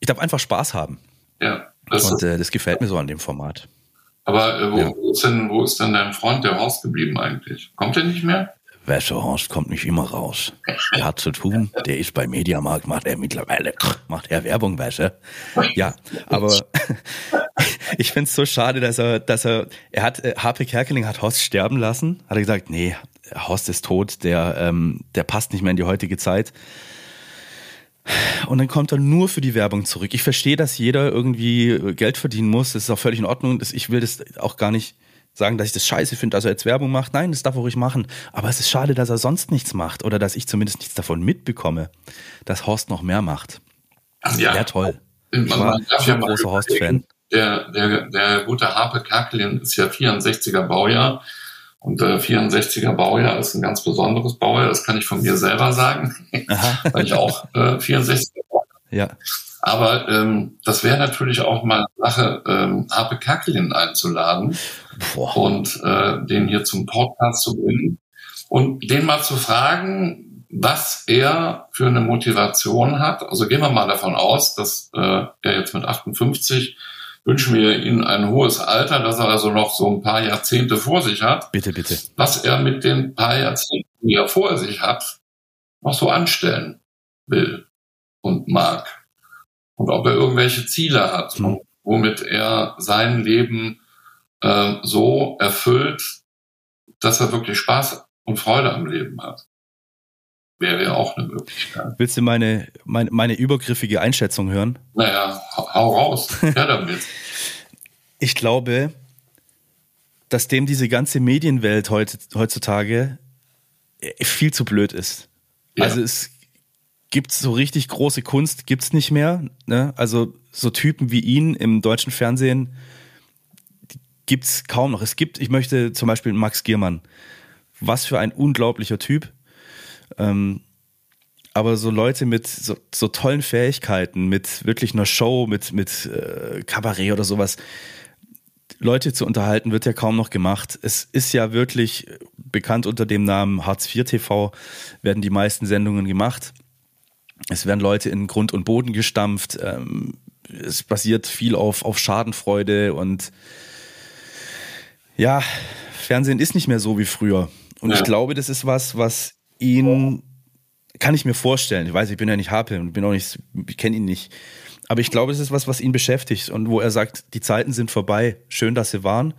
Ich darf einfach Spaß haben. Ja. Das und äh, das gefällt mir so an dem Format. Aber äh, wo, ja. ist denn, wo ist denn dein Freund, der Horst, geblieben eigentlich? Kommt er nicht mehr? Wäsche Horst kommt nicht immer raus. Er hat zu tun, der ist bei Mediamarkt, macht er mittlerweile, macht er Werbung, Wäsche. Ja, aber (laughs) ich find's so schade, dass er, dass er, er hat, äh, Harpe Kerkeling hat Horst sterben lassen, hat er gesagt, nee, Horst ist tot, der, ähm, der passt nicht mehr in die heutige Zeit. und dann kommt er nur für die Werbung zurück. Ich verstehe, dass jeder irgendwie Geld verdienen muss. Das ist auch völlig in Ordnung. Ich will das auch gar nicht sagen, dass ich das scheiße finde, dass er jetzt Werbung macht. Nein, das darf er ruhig machen. Aber es ist schade, dass er sonst nichts macht oder dass ich zumindest nichts davon mitbekomme, dass Horst noch mehr macht. Ja. Wäre toll. Ich man, war ja ein großer Horst-Fan. Der, der, der gute Harpe Kakelin ist ja 64er Baujahr. Und äh, 64er Baujahr ist ein ganz besonderes Baujahr. Das kann ich von mir selber sagen, (laughs) weil ich auch äh, 64er Baujahr ja. Aber ähm, das wäre natürlich auch mal Sache, ähm, Harpe Kakelin einzuladen Boah. und äh, den hier zum Podcast zu bringen und den mal zu fragen, was er für eine Motivation hat. Also gehen wir mal davon aus, dass äh, er jetzt mit 58 wünschen wir Ihnen ein hohes Alter, dass er also noch so ein paar Jahrzehnte vor sich hat. Bitte, bitte. Was er mit den paar Jahrzehnten, die er vor sich hat, noch so anstellen will und mag. Und ob er irgendwelche Ziele hat, mhm. womit er sein Leben äh, so erfüllt, dass er wirklich Spaß und Freude am Leben hat. Wäre ja auch eine Möglichkeit. Willst du meine, meine, meine übergriffige Einschätzung hören? Naja, hau raus. (laughs) Ja, damit. ich glaube, dass dem diese ganze Medienwelt heutzutage viel zu blöd ist. Ja. Also es gibt so richtig große Kunst, gibt's nicht mehr. Ne? Also so Typen wie ihn im deutschen Fernsehen gibt's kaum noch. Es gibt, ich möchte zum Beispiel Max Giermann. Was für ein unglaublicher Typ. Ähm, aber so Leute mit so, so, tollen Fähigkeiten, mit wirklich einer Show, mit, mit äh, Kabarett oder sowas, Leute zu unterhalten, wird ja kaum noch gemacht. Es ist ja wirklich bekannt unter dem Namen Hartz IV TV, werden die meisten Sendungen gemacht. Es werden Leute in Grund und Boden gestampft. Ähm, es basiert viel auf, auf Schadenfreude und ja, Fernsehen ist nicht mehr so wie früher. Und ja. ich glaube, das ist was, was ihn, kann ich mir vorstellen. Ich weiß, ich bin ja nicht Harpe und bin auch nicht, ich kenne ihn nicht. Aber ich glaube, es ist was, was ihn beschäftigt und wo er sagt, die Zeiten sind vorbei. Schön, dass sie waren.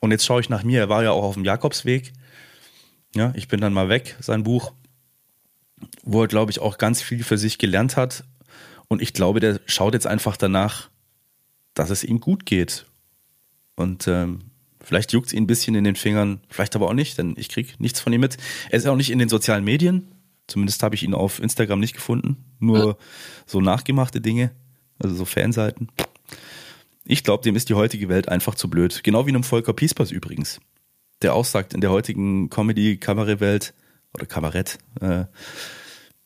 Und jetzt schaue ich nach mir. Er war ja auch auf dem Jakobsweg. Ja, ich bin dann mal weg, sein Buch wo er, glaube ich, auch ganz viel für sich gelernt hat. Und ich glaube, der schaut jetzt einfach danach, dass es ihm gut geht. Und ähm, vielleicht juckt es ihn ein bisschen in den Fingern, vielleicht aber auch nicht, denn ich kriege nichts von ihm mit. Er ist auch nicht in den sozialen Medien. Zumindest habe ich ihn auf Instagram nicht gefunden. Nur ja. so nachgemachte Dinge, also so Fanseiten. Ich glaube, dem ist die heutige Welt einfach zu blöd. Genau wie einem Volker Piespers übrigens. Der auch sagt, in der heutigen Comedy-Kabarett-Welt oder Kabarett, äh,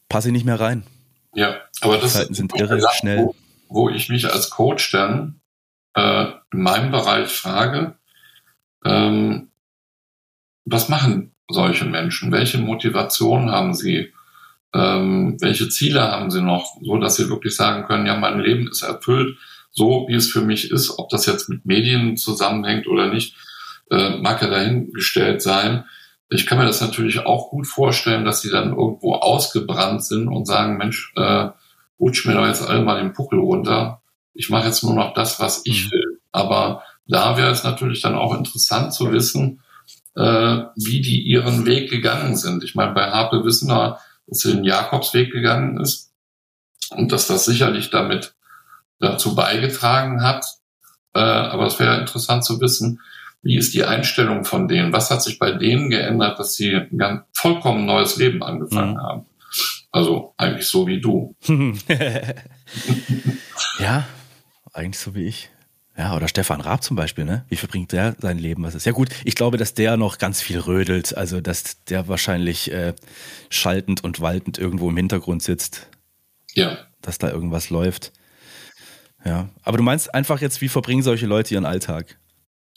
passe ich nicht mehr rein. Ja, aber das Zeiten sind irre Sache, schnell. Wo, wo, ich mich als Coach dann äh, in meinem Bereich frage, ähm, was machen solche Menschen? Welche Motivation haben sie? Ähm, welche Ziele haben sie noch, so dass sie wirklich sagen können, ja, mein Leben ist erfüllt, so wie es für mich ist, ob das jetzt mit Medien zusammenhängt oder nicht, äh, mag ja dahingestellt sein. Ich kann mir das natürlich auch gut vorstellen, dass sie dann irgendwo ausgebrannt sind und sagen, Mensch, äh, rutsch mir doch jetzt alle mal den Puckel runter. Ich mache jetzt nur noch das, was ich mhm. will. Aber da wäre es natürlich dann auch interessant zu wissen, äh, wie die ihren Weg gegangen sind. Ich meine, bei Harpe wissen wir, dass sie den Jakobsweg gegangen ist und dass das sicherlich damit dazu beigetragen hat. Äh, aber es wäre interessant zu wissen, wie ist die Einstellung von denen? Was hat sich bei denen geändert, dass sie ein ganz vollkommen neues Leben angefangen mhm. haben? Also eigentlich so wie du. (laughs) ja, eigentlich so wie ich. Ja, oder Stefan Raab zum Beispiel, ne? Wie verbringt der sein Leben? Was ist? Ja gut, ich glaube, dass der noch ganz viel rödelt, also dass der wahrscheinlich äh, schaltend und waltend irgendwo im Hintergrund sitzt. Ja. Dass da irgendwas läuft. Ja. Aber du meinst einfach jetzt, wie verbringen solche Leute ihren Alltag?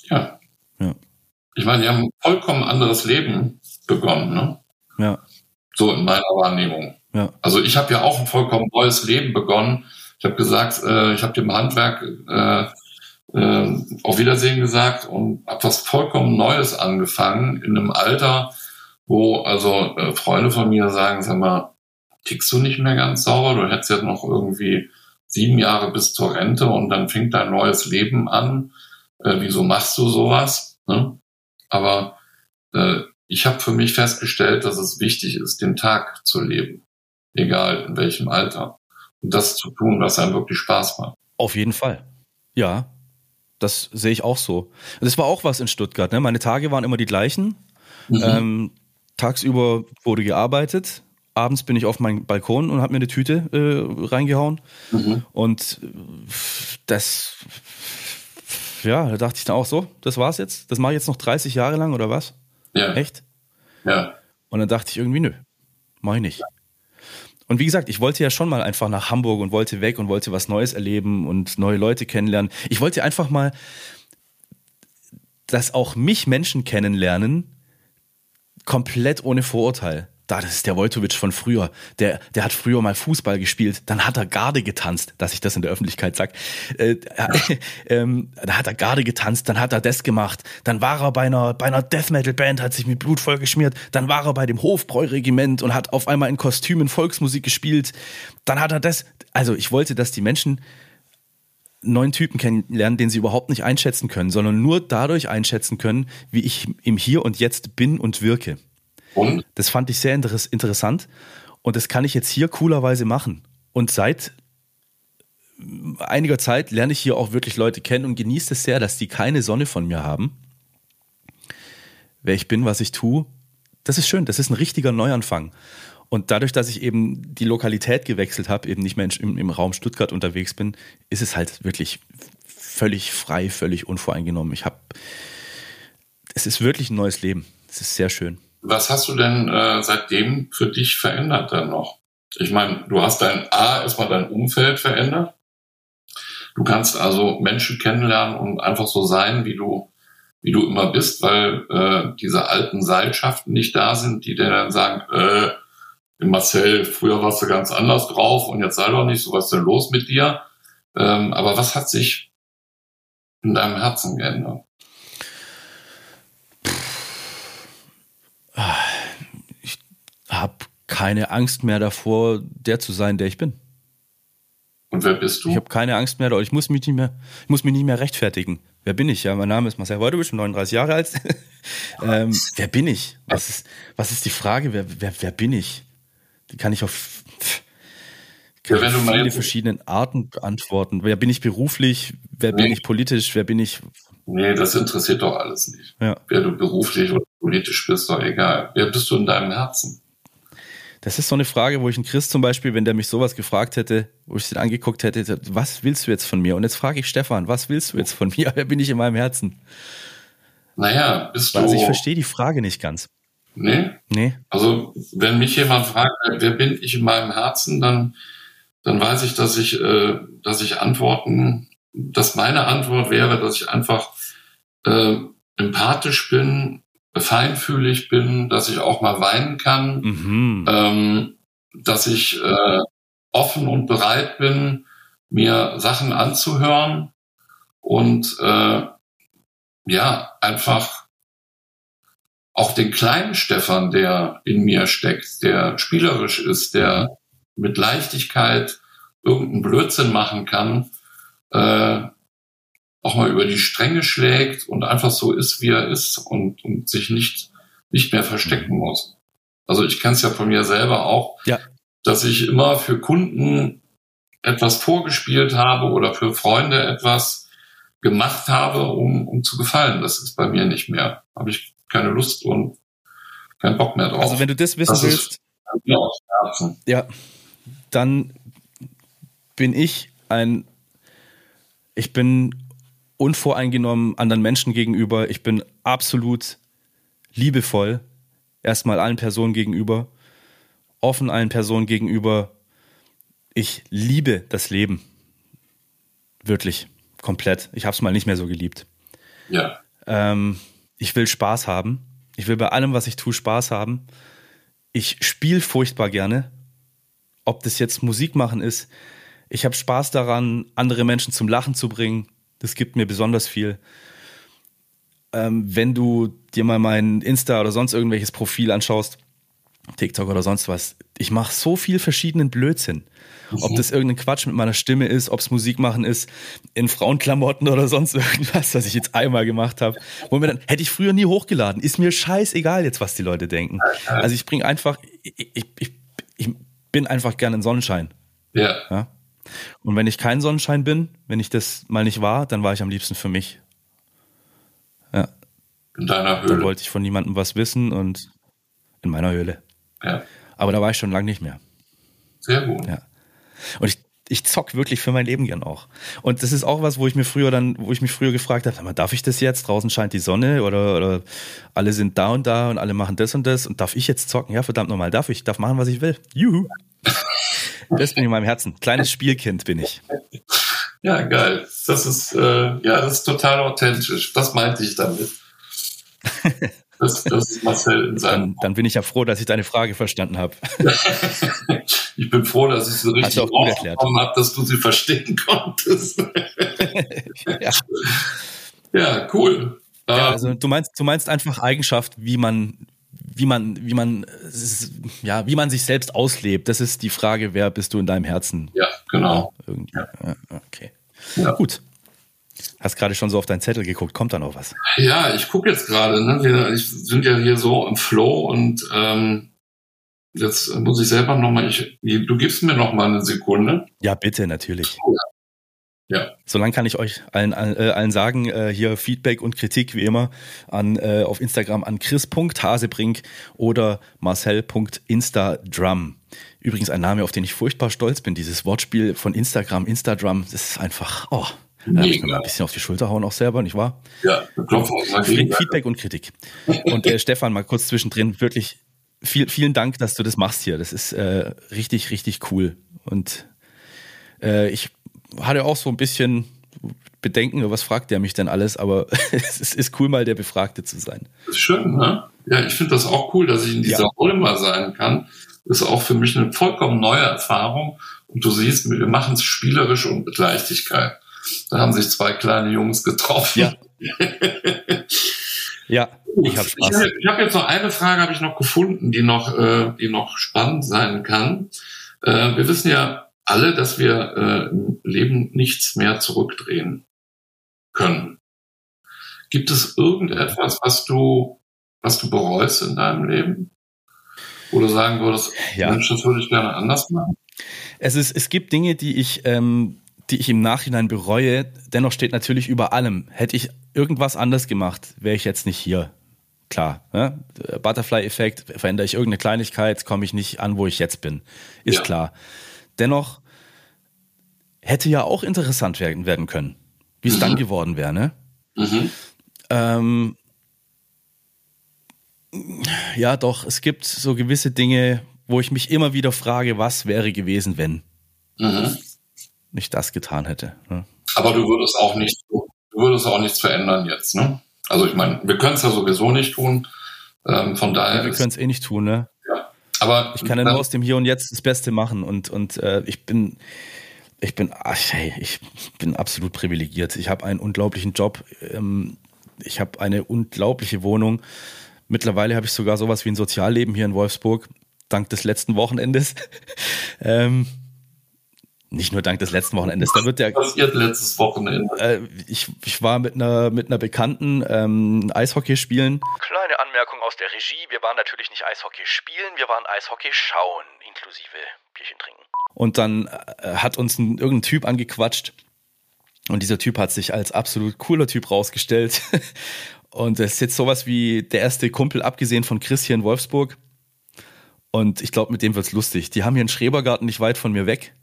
Ja. Ja. Ich meine, die haben ein vollkommen anderes Leben begonnen, ne? Ja. So in meiner Wahrnehmung. Ja. Also ich habe ja auch ein vollkommen neues Leben begonnen. Ich habe gesagt, äh, ich habe dem Handwerk äh, äh, auf Wiedersehen gesagt und habe was vollkommen Neues angefangen in einem Alter, wo also äh, Freunde von mir sagen, sag mal, tickst du nicht mehr ganz sauber? Du hättest ja noch irgendwie sieben Jahre bis zur Rente und dann fängt dein neues Leben an. Äh, wieso machst du sowas? Ne? Aber äh, ich habe für mich festgestellt, dass es wichtig ist, den Tag zu leben, egal in welchem Alter. das zu tun, was einem wirklich Spaß macht. Auf jeden Fall. Ja, das sehe ich auch so. Das war auch was in Stuttgart. Ne? Meine Tage waren immer die gleichen. Mhm. Ähm, tagsüber wurde gearbeitet, abends bin ich auf meinen Balkon und habe mir eine Tüte äh, reingehauen. Mhm. Und das, ja, da dachte ich dann auch so, das war's jetzt. Das mache ich jetzt noch 30 Jahre lang oder was? Ja. Echt? Ja. Und dann dachte ich irgendwie, nö, mache ich nicht. Und wie gesagt, ich wollte ja schon mal einfach nach Hamburg und wollte weg und wollte was Neues erleben und neue Leute kennenlernen. Ich wollte einfach mal, dass auch mich Menschen kennenlernen, komplett ohne Vorurteil da, das ist der Wojtowicz von früher. Der, der hat früher mal Fußball gespielt. Dann hat er Garde getanzt, dass ich das in der Öffentlichkeit sag. Äh, ähm, da hat er Garde getanzt, dann hat er das gemacht. Dann war er bei einer, bei einer Death Metal Band, hat sich mit Blut vollgeschmiert. Dann war er bei dem Hofbräuregiment und hat auf einmal in Kostümen Volksmusik gespielt. Dann hat er das, also ich wollte, dass die Menschen neuen Typen kennenlernen, den sie überhaupt nicht einschätzen können, sondern nur dadurch einschätzen können, wie ich im Hier und Jetzt bin und wirke. Und? Das fand ich sehr interessant und das kann ich jetzt hier coolerweise machen. Und seit einiger Zeit lerne ich hier auch wirklich Leute kennen und genieße es sehr, dass die keine Sonne von mir haben. Wer ich bin, was ich tue, das ist schön, das ist ein richtiger Neuanfang. Und dadurch, dass ich eben die Lokalität gewechselt habe, eben nicht mehr im, im Raum Stuttgart unterwegs bin, ist es halt wirklich völlig frei, völlig unvoreingenommen. Ich habe, es ist wirklich ein neues Leben. Es ist sehr schön. Was hast du denn äh, seitdem für dich verändert dann noch? Ich meine, du hast dein A, erstmal dein Umfeld verändert. Du kannst also Menschen kennenlernen und einfach so sein, wie du, wie du immer bist, weil äh, diese alten Seilschaften nicht da sind, die dir dann sagen, äh, Marcel, früher warst du ganz anders drauf und jetzt sei doch nicht so, was ist denn los mit dir? Ähm, aber was hat sich in deinem Herzen geändert? Habe keine Angst mehr davor, der zu sein, der ich bin. Und wer bist du? Ich habe keine Angst mehr, ich muss mich nicht mehr, ich muss mich nicht mehr rechtfertigen. Wer bin ich? Ja, mein Name ist Marcel Wojtowicz, 39 Jahre alt. (laughs) ähm, wer bin ich? Was ist, was ist die Frage? Wer, wer, wer bin ich? Die kann ich auf kann ja, viele meinst, verschiedenen Arten beantworten. Wer bin ich beruflich? Wer nee. bin ich politisch? Wer bin ich? Nee, das interessiert doch alles nicht. Ja. Wer du beruflich oder politisch bist, doch egal. Wer bist du in deinem Herzen? Das ist so eine Frage, wo ich einen Chris zum Beispiel, wenn der mich sowas gefragt hätte, wo ich ihn angeguckt hätte, was willst du jetzt von mir? Und jetzt frage ich Stefan, was willst du jetzt von mir? Wer (laughs) bin ich in meinem Herzen? Naja, bist du. Also ich verstehe die Frage nicht ganz. Nee? Nee. Also, wenn mich jemand fragt, wer bin ich in meinem Herzen, dann, dann weiß ich, dass ich, äh, dass ich antworten, dass meine Antwort wäre, dass ich einfach äh, empathisch bin, feinfühlig bin, dass ich auch mal weinen kann, mhm. ähm, dass ich äh, offen und bereit bin, mir Sachen anzuhören und äh, ja, einfach auch den kleinen Stefan, der in mir steckt, der spielerisch ist, der mit Leichtigkeit irgendeinen Blödsinn machen kann, äh, auch mal über die Stränge schlägt und einfach so ist, wie er ist und, und sich nicht, nicht mehr verstecken muss. Also ich kenne es ja von mir selber auch, ja. dass ich immer für Kunden etwas vorgespielt habe oder für Freunde etwas gemacht habe, um, um zu gefallen. Das ist bei mir nicht mehr. Habe ich keine Lust und keinen Bock mehr drauf. Also wenn du das wissen das willst, ja, dann bin ich ein, ich bin unvoreingenommen anderen Menschen gegenüber. Ich bin absolut liebevoll, erstmal allen Personen gegenüber, offen allen Personen gegenüber. Ich liebe das Leben. Wirklich, komplett. Ich habe es mal nicht mehr so geliebt. Ja. Ähm, ich will Spaß haben. Ich will bei allem, was ich tue, Spaß haben. Ich spiele furchtbar gerne. Ob das jetzt Musik machen ist. Ich habe Spaß daran, andere Menschen zum Lachen zu bringen. Das gibt mir besonders viel. Ähm, wenn du dir mal mein Insta oder sonst irgendwelches Profil anschaust, TikTok oder sonst was, ich mache so viel verschiedenen Blödsinn. Ob das irgendein Quatsch mit meiner Stimme ist, ob es Musik machen ist, in Frauenklamotten oder sonst irgendwas, was ich jetzt einmal gemacht habe. Wo mir dann, hätte ich früher nie hochgeladen. Ist mir scheißegal jetzt, was die Leute denken. Also ich bringe einfach, ich, ich, ich, ich bin einfach gerne in Sonnenschein. Ja. ja. Und wenn ich kein Sonnenschein bin, wenn ich das mal nicht war, dann war ich am liebsten für mich. Ja. In deiner Höhle. Dann wollte ich von niemandem was wissen und in meiner Höhle. Ja. Aber da war ich schon lange nicht mehr. Sehr gut. Ja. Und ich, ich zock wirklich für mein Leben gern auch. Und das ist auch was, wo ich mir früher dann, wo ich mich früher gefragt habe, darf ich das jetzt? Draußen scheint die Sonne oder, oder alle sind da und da und alle machen das und das und darf ich jetzt zocken? Ja, verdammt nochmal, darf ich, darf machen, was ich will. Juhu. (laughs) Das bin ich in meinem Herzen. Kleines Spielkind bin ich. Ja, geil. Das ist, äh, ja, das ist total authentisch. Das meinte ich damit. (laughs) Das, das ist Marcel in seinem. Dann, dann bin ich ja froh, dass ich deine Frage verstanden habe. (laughs) ich bin froh, dass ich sie richtig rausbekommen habe, dass du sie verstehen konntest. (laughs) ja. ja, cool. Ja, also du meinst, du meinst einfach Eigenschaft, wie man, wie man, wie man, ja, wie man sich selbst auslebt. Das ist die Frage, wer bist du in deinem Herzen? Ja, genau. Ja, ja. Okay. Ja. Gut. Hast gerade schon so auf deinen Zettel geguckt, kommt da noch was? Ja, ich gucke jetzt gerade. Ne? Wir sind ja hier so im Flow und ähm, jetzt muss ich selber nochmal, du gibst mir noch mal eine Sekunde. Ja, bitte, natürlich. Ja. Solange kann ich euch allen, äh, allen sagen, äh, hier Feedback und Kritik wie immer an äh, auf Instagram an chris.hasebrink oder marcel.instadrum. Übrigens ein Name, auf den ich furchtbar stolz bin. Dieses Wortspiel von Instagram, Instadrum, das ist einfach, oh, da ich mir mal ein bisschen auf die Schulter hauen auch selber, nicht wahr? Ja, klopfen mal Feedback und Kritik. Und äh, Stefan, mal kurz zwischendrin, wirklich viel, vielen Dank, dass du das machst hier. Das ist äh, richtig, richtig cool. Und äh, ich hatte auch so ein bisschen Bedenken, was fragt der mich denn alles, aber (laughs) es ist cool, mal der Befragte zu sein. Das ist schön, ne? Ja, ich finde das auch cool, dass ich in dieser ja. Rolle mal sein kann. Das ist auch für mich eine vollkommen neue Erfahrung. Und du siehst, wir machen es spielerisch und mit Leichtigkeit. Da haben sich zwei kleine Jungs getroffen. Ja. (laughs) ja, ich habe Spaß. Ich habe hab jetzt noch eine Frage, habe ich noch gefunden, die noch, äh, die noch spannend sein kann. Äh, wir wissen ja alle, dass wir äh, im Leben nichts mehr zurückdrehen können. Gibt es irgendetwas, was du, was du bereust in deinem Leben? Du sagen würdest, ja. Mensch, das würde ich gerne anders machen? Es, ist, es gibt Dinge, die ich ähm, die ich im Nachhinein bereue. Dennoch steht natürlich über allem. Hätte ich irgendwas anders gemacht, wäre ich jetzt nicht hier. Klar, ne? Butterfly-Effekt, verändere ich irgendeine Kleinigkeit, komme ich nicht an, wo ich jetzt bin. Ist ja. klar. Dennoch hätte ja auch interessant werden, werden können, wie es mhm. dann geworden wäre, ne? Mhm. Ähm, ja, doch, es gibt so gewisse Dinge, wo ich mich immer wieder frage, was wäre gewesen, wenn. Mhm nicht das getan hätte. Ne? Aber du würdest auch nicht, du würdest auch nichts verändern jetzt, ne? Also ich meine, wir können es ja sowieso nicht tun. Ähm, von daher. Ja, wir können es eh nicht tun, ne? Aber ich kann ja nur aus dem Hier und Jetzt das Beste machen und und äh, ich bin ich bin ach, hey, ich bin absolut privilegiert. Ich habe einen unglaublichen Job. Ähm, ich habe eine unglaubliche Wohnung. Mittlerweile habe ich sogar sowas wie ein Sozialleben hier in Wolfsburg, dank des letzten Wochenendes. (laughs) ähm, nicht nur dank des letzten Wochenendes. Da wird der passiert letztes Wochenende. Äh, ich, ich war mit einer mit einer Bekannten ähm, Eishockey spielen. Kleine Anmerkung aus der Regie: Wir waren natürlich nicht Eishockey spielen, wir waren Eishockey schauen, inklusive Bierchen trinken. Und dann äh, hat uns ein, irgendein Typ angequatscht und dieser Typ hat sich als absolut cooler Typ rausgestellt. (laughs) und es ist jetzt sowas wie der erste Kumpel, abgesehen von Chris hier in Wolfsburg. Und ich glaube, mit dem wird's lustig. Die haben hier einen Schrebergarten nicht weit von mir weg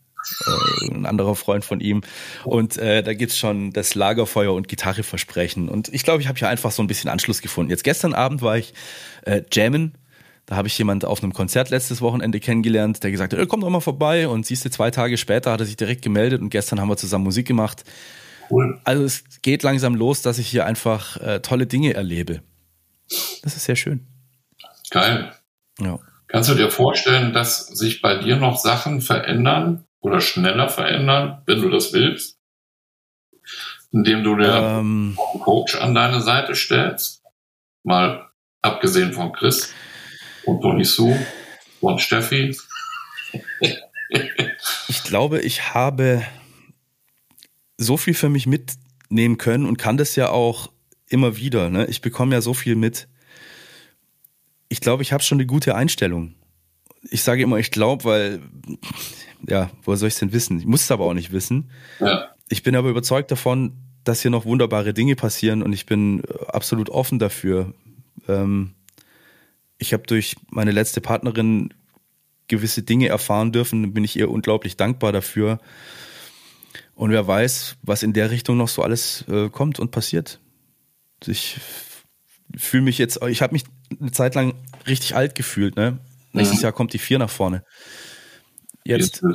äh, ein anderer Freund von ihm. Und äh, da gibt's schon das Lagerfeuer und Gitarre versprechen. Und ich glaube, ich habe hier einfach so ein bisschen Anschluss gefunden. Jetzt gestern Abend war ich äh, jammen. Da habe ich jemand auf einem Konzert letztes Wochenende kennengelernt, der gesagt hat, äh, komm doch mal vorbei. Und siehst du, zwei Tage später hat er sich direkt gemeldet und gestern haben wir zusammen Musik gemacht. Cool. Also es geht langsam los, dass ich hier einfach äh, tolle Dinge erlebe. Das ist sehr schön. Geil. Ja. Kannst du dir vorstellen, dass sich bei dir noch Sachen verändern, oder schneller verändern, wenn du das willst? Indem du dir ähm, einen Coach an deine Seite stellst? Mal abgesehen von Chris und Tony Sue und Steffi. (laughs) ich glaube, ich habe so viel für mich mitnehmen können und kann das ja auch immer wieder. Ne? Ich bekomme ja so viel mit. Ich glaube, ich habe schon eine gute Einstellung. Ich sage immer, ich glaube, weil ja, woher soll ich es denn wissen? Ich muss es aber auch nicht wissen. Ja. Ich bin aber überzeugt davon, dass hier noch wunderbare Dinge passieren und ich bin äh, absolut offen dafür. Ähm, ich habe durch meine letzte Partnerin gewisse Dinge erfahren dürfen, bin ich ihr unglaublich dankbar dafür. Und wer weiß, was in der Richtung noch so alles äh, kommt und passiert. Ich fühle mich jetzt, ich habe mich eine Zeit lang richtig alt gefühlt. Ne? Nächstes Jahr kommt die vier nach vorne. Jetzt bin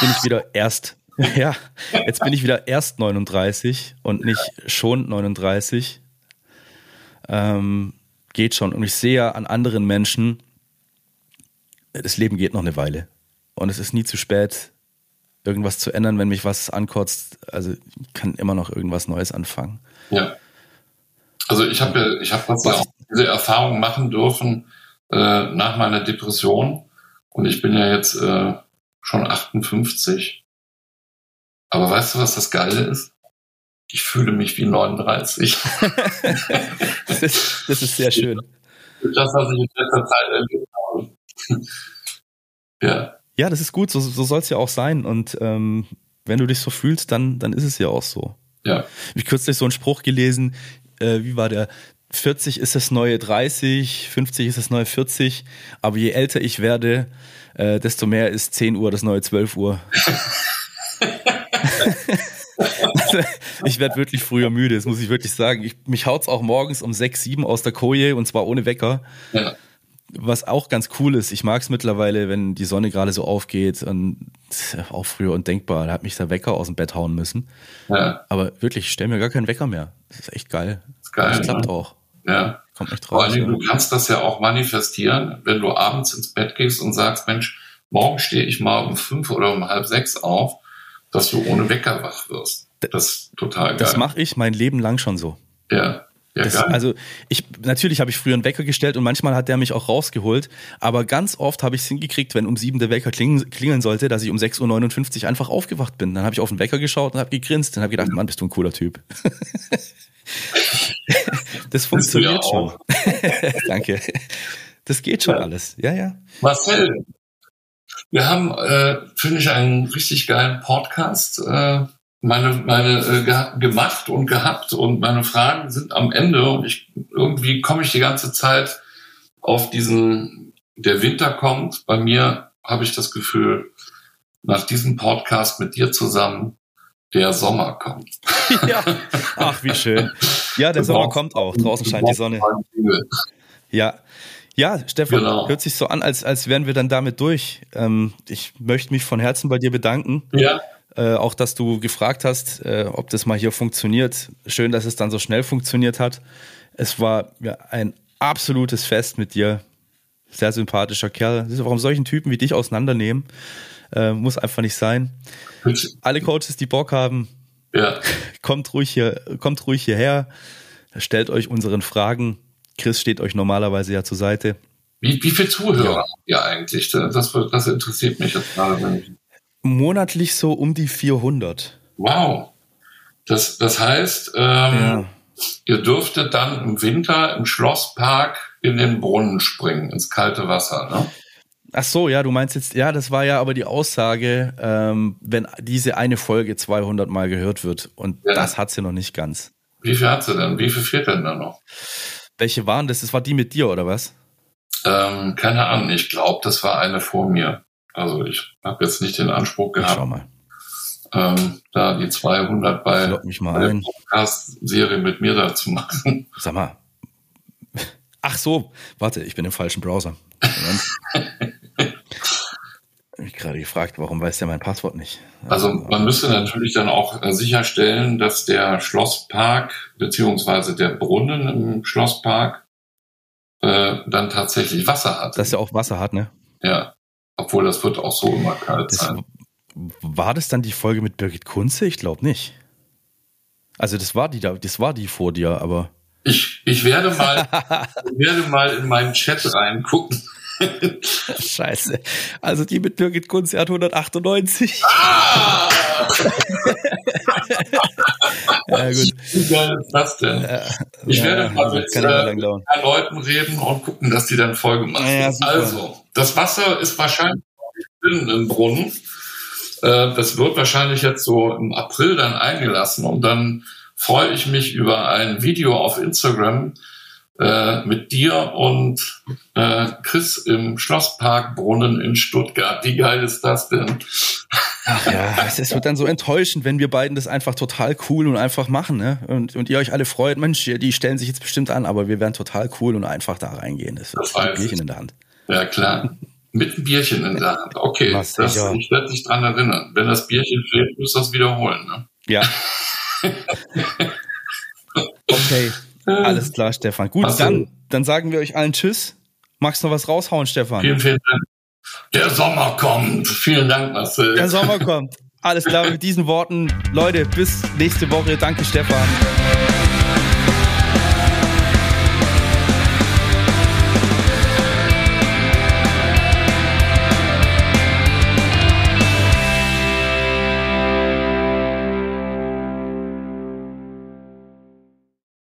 ich wieder erst, (laughs) ja, jetzt bin ich wieder erst 39 und nicht schon 39. Ähm, geht schon. Und ich sehe ja an anderen Menschen, das Leben geht noch eine Weile. Und es ist nie zu spät, irgendwas zu ändern, wenn mich was ankotzt. Also ich kann immer noch irgendwas Neues anfangen. Ja. Also ich habe ich habe ja auch diese Erfahrung machen dürfen äh, nach meiner Depression. Und ich bin ja jetzt äh, schon 58. Aber weißt du, was das Geile ist? Ich fühle mich wie 39. (laughs) das, ist, das ist sehr schön. Das, was ich in letzter Zeit erlebt habe. (laughs) ja. Ja, das ist gut, so, so soll es ja auch sein. Und ähm, wenn du dich so fühlst, dann, dann ist es ja auch so. Ja. Ich kürzlich so einen Spruch gelesen, äh, wie war der? 40 ist das neue 30, 50 ist das neue 40, aber je älter ich werde, äh, desto mehr ist 10 Uhr das neue 12 Uhr. (laughs) ich werde wirklich früher müde, das muss ich wirklich sagen. Ich, mich haut's auch morgens um 6, 7 aus der Koje und zwar ohne Wecker. Ja. Was auch ganz cool ist, ich mag es mittlerweile, wenn die Sonne gerade so aufgeht und auch früher undenkbar, da hat mich der Wecker aus dem Bett hauen müssen. Ja. Aber wirklich, ich stelle mir gar keinen Wecker mehr. Das ist echt geil. Geil, das klappt ne? auch. Ja. Kommt nicht drauf. Vor allem, ja. du kannst das ja auch manifestieren, wenn du abends ins Bett gehst und sagst, Mensch, morgen stehe ich mal um fünf oder um halb sechs auf, dass du ohne Wecker wach wirst. Das ist total geil. Das mache ich mein Leben lang schon so. Ja. Ja, das, also ich natürlich habe ich früher einen Wecker gestellt und manchmal hat der mich auch rausgeholt, aber ganz oft habe ich es hingekriegt, wenn um sieben der Wecker klingeln, klingeln sollte, dass ich um 6.59 Uhr einfach aufgewacht bin. Dann habe ich auf den Wecker geschaut und habe gegrinst und habe gedacht, Mann, bist du ein cooler Typ. (laughs) das funktioniert schon. (laughs) Danke. Das geht schon ja. alles. Ja, ja. Marcel, wir haben, äh, finde ich, einen richtig geilen Podcast äh, meine, meine äh, gemacht und gehabt und meine Fragen sind am Ende und ich irgendwie komme ich die ganze Zeit auf diesen, der Winter kommt. Bei mir habe ich das Gefühl, nach diesem Podcast mit dir zusammen, der Sommer kommt. (laughs) ja, ach wie schön. Ja, der Sommer kommt auch. Draußen scheint die Sonne. Ja, ja, Stefan, genau. hört sich so an, als, als wären wir dann damit durch. Ähm, ich möchte mich von Herzen bei dir bedanken. Ja. Äh, auch, dass du gefragt hast, äh, ob das mal hier funktioniert. Schön, dass es dann so schnell funktioniert hat. Es war ja, ein absolutes Fest mit dir. Sehr sympathischer Kerl. Warum solchen Typen wie dich auseinandernehmen? Äh, muss einfach nicht sein. Alle Coaches, die Bock haben, ja. (laughs) kommt ruhig hier, kommt ruhig hierher, stellt euch unseren Fragen. Chris steht euch normalerweise ja zur Seite. Wie, wie viele Zuhörer ja. habt ihr eigentlich? Das, das interessiert mich jetzt gerade. Monatlich so um die 400. Wow. Das, das heißt, ähm, ja. ihr dürftet dann im Winter im Schlosspark in den Brunnen springen, ins kalte Wasser, ne? Ach so, ja, du meinst jetzt, ja, das war ja aber die Aussage, ähm, wenn diese eine Folge 200 Mal gehört wird. Und ja. das hat sie noch nicht ganz. Wie viel hat sie denn? Wie viel fehlt denn da noch? Welche waren das? Das war die mit dir, oder was? Ähm, keine Ahnung. Ich glaube, das war eine vor mir. Also ich habe jetzt nicht den Anspruch gehabt, schau mal. Ähm, da die 200 bei, mich mal bei der Podcast-Serie mit mir da zu machen. Sag mal. Ach so, warte, ich bin im falschen Browser. (laughs) ich gerade gefragt, warum weiß der mein Passwort nicht? Also, also man müsste natürlich dann auch äh, sicherstellen, dass der Schlosspark beziehungsweise der Brunnen im Schlosspark äh, dann tatsächlich Wasser hat. Dass er auch Wasser hat, ne? Ja. Obwohl das wird auch so immer kalt das, sein. War das dann die Folge mit Birgit Kunze? Ich glaube nicht. Also das war die da, das war die vor dir, aber. Ich, ich werde mal, werde mal in meinen Chat reingucken. Scheiße. Also die mit Birgit Kunze hat 198. Ah! ja, gut. Wie geil ist das denn? Ja, ich ja, werde mal mit äh, Leuten reden und gucken, dass die dann Folge machen. Ja, also, das Wasser ist wahrscheinlich drin im Brunnen. Äh, das wird wahrscheinlich jetzt so im April dann eingelassen und dann freue ich mich über ein Video auf Instagram äh, mit dir und äh, Chris im Schlosspark Brunnen in Stuttgart. Wie geil ist das denn? Ach ja, (laughs) es wird dann so enttäuschend, wenn wir beiden das einfach total cool und einfach machen, ne? Und, und ihr euch alle freut, Mensch, die stellen sich jetzt bestimmt an, aber wir werden total cool und einfach da reingehen. Das wird ein Bierchen in der Hand. Ja, klar. Mit einem Bierchen in der Hand. Okay, das, ich werde dich dran erinnern. Wenn das Bierchen fehlt, muss das wiederholen. Ne? Ja. (laughs) okay, alles klar, Stefan. Gut, dann, dann sagen wir euch allen Tschüss. Magst du noch was raushauen, Stefan? Vielen, vielen Dank. Der Sommer kommt. Vielen Dank, Marcel. Der Sommer kommt. Alles klar, mit diesen Worten, Leute, bis nächste Woche. Danke, Stefan.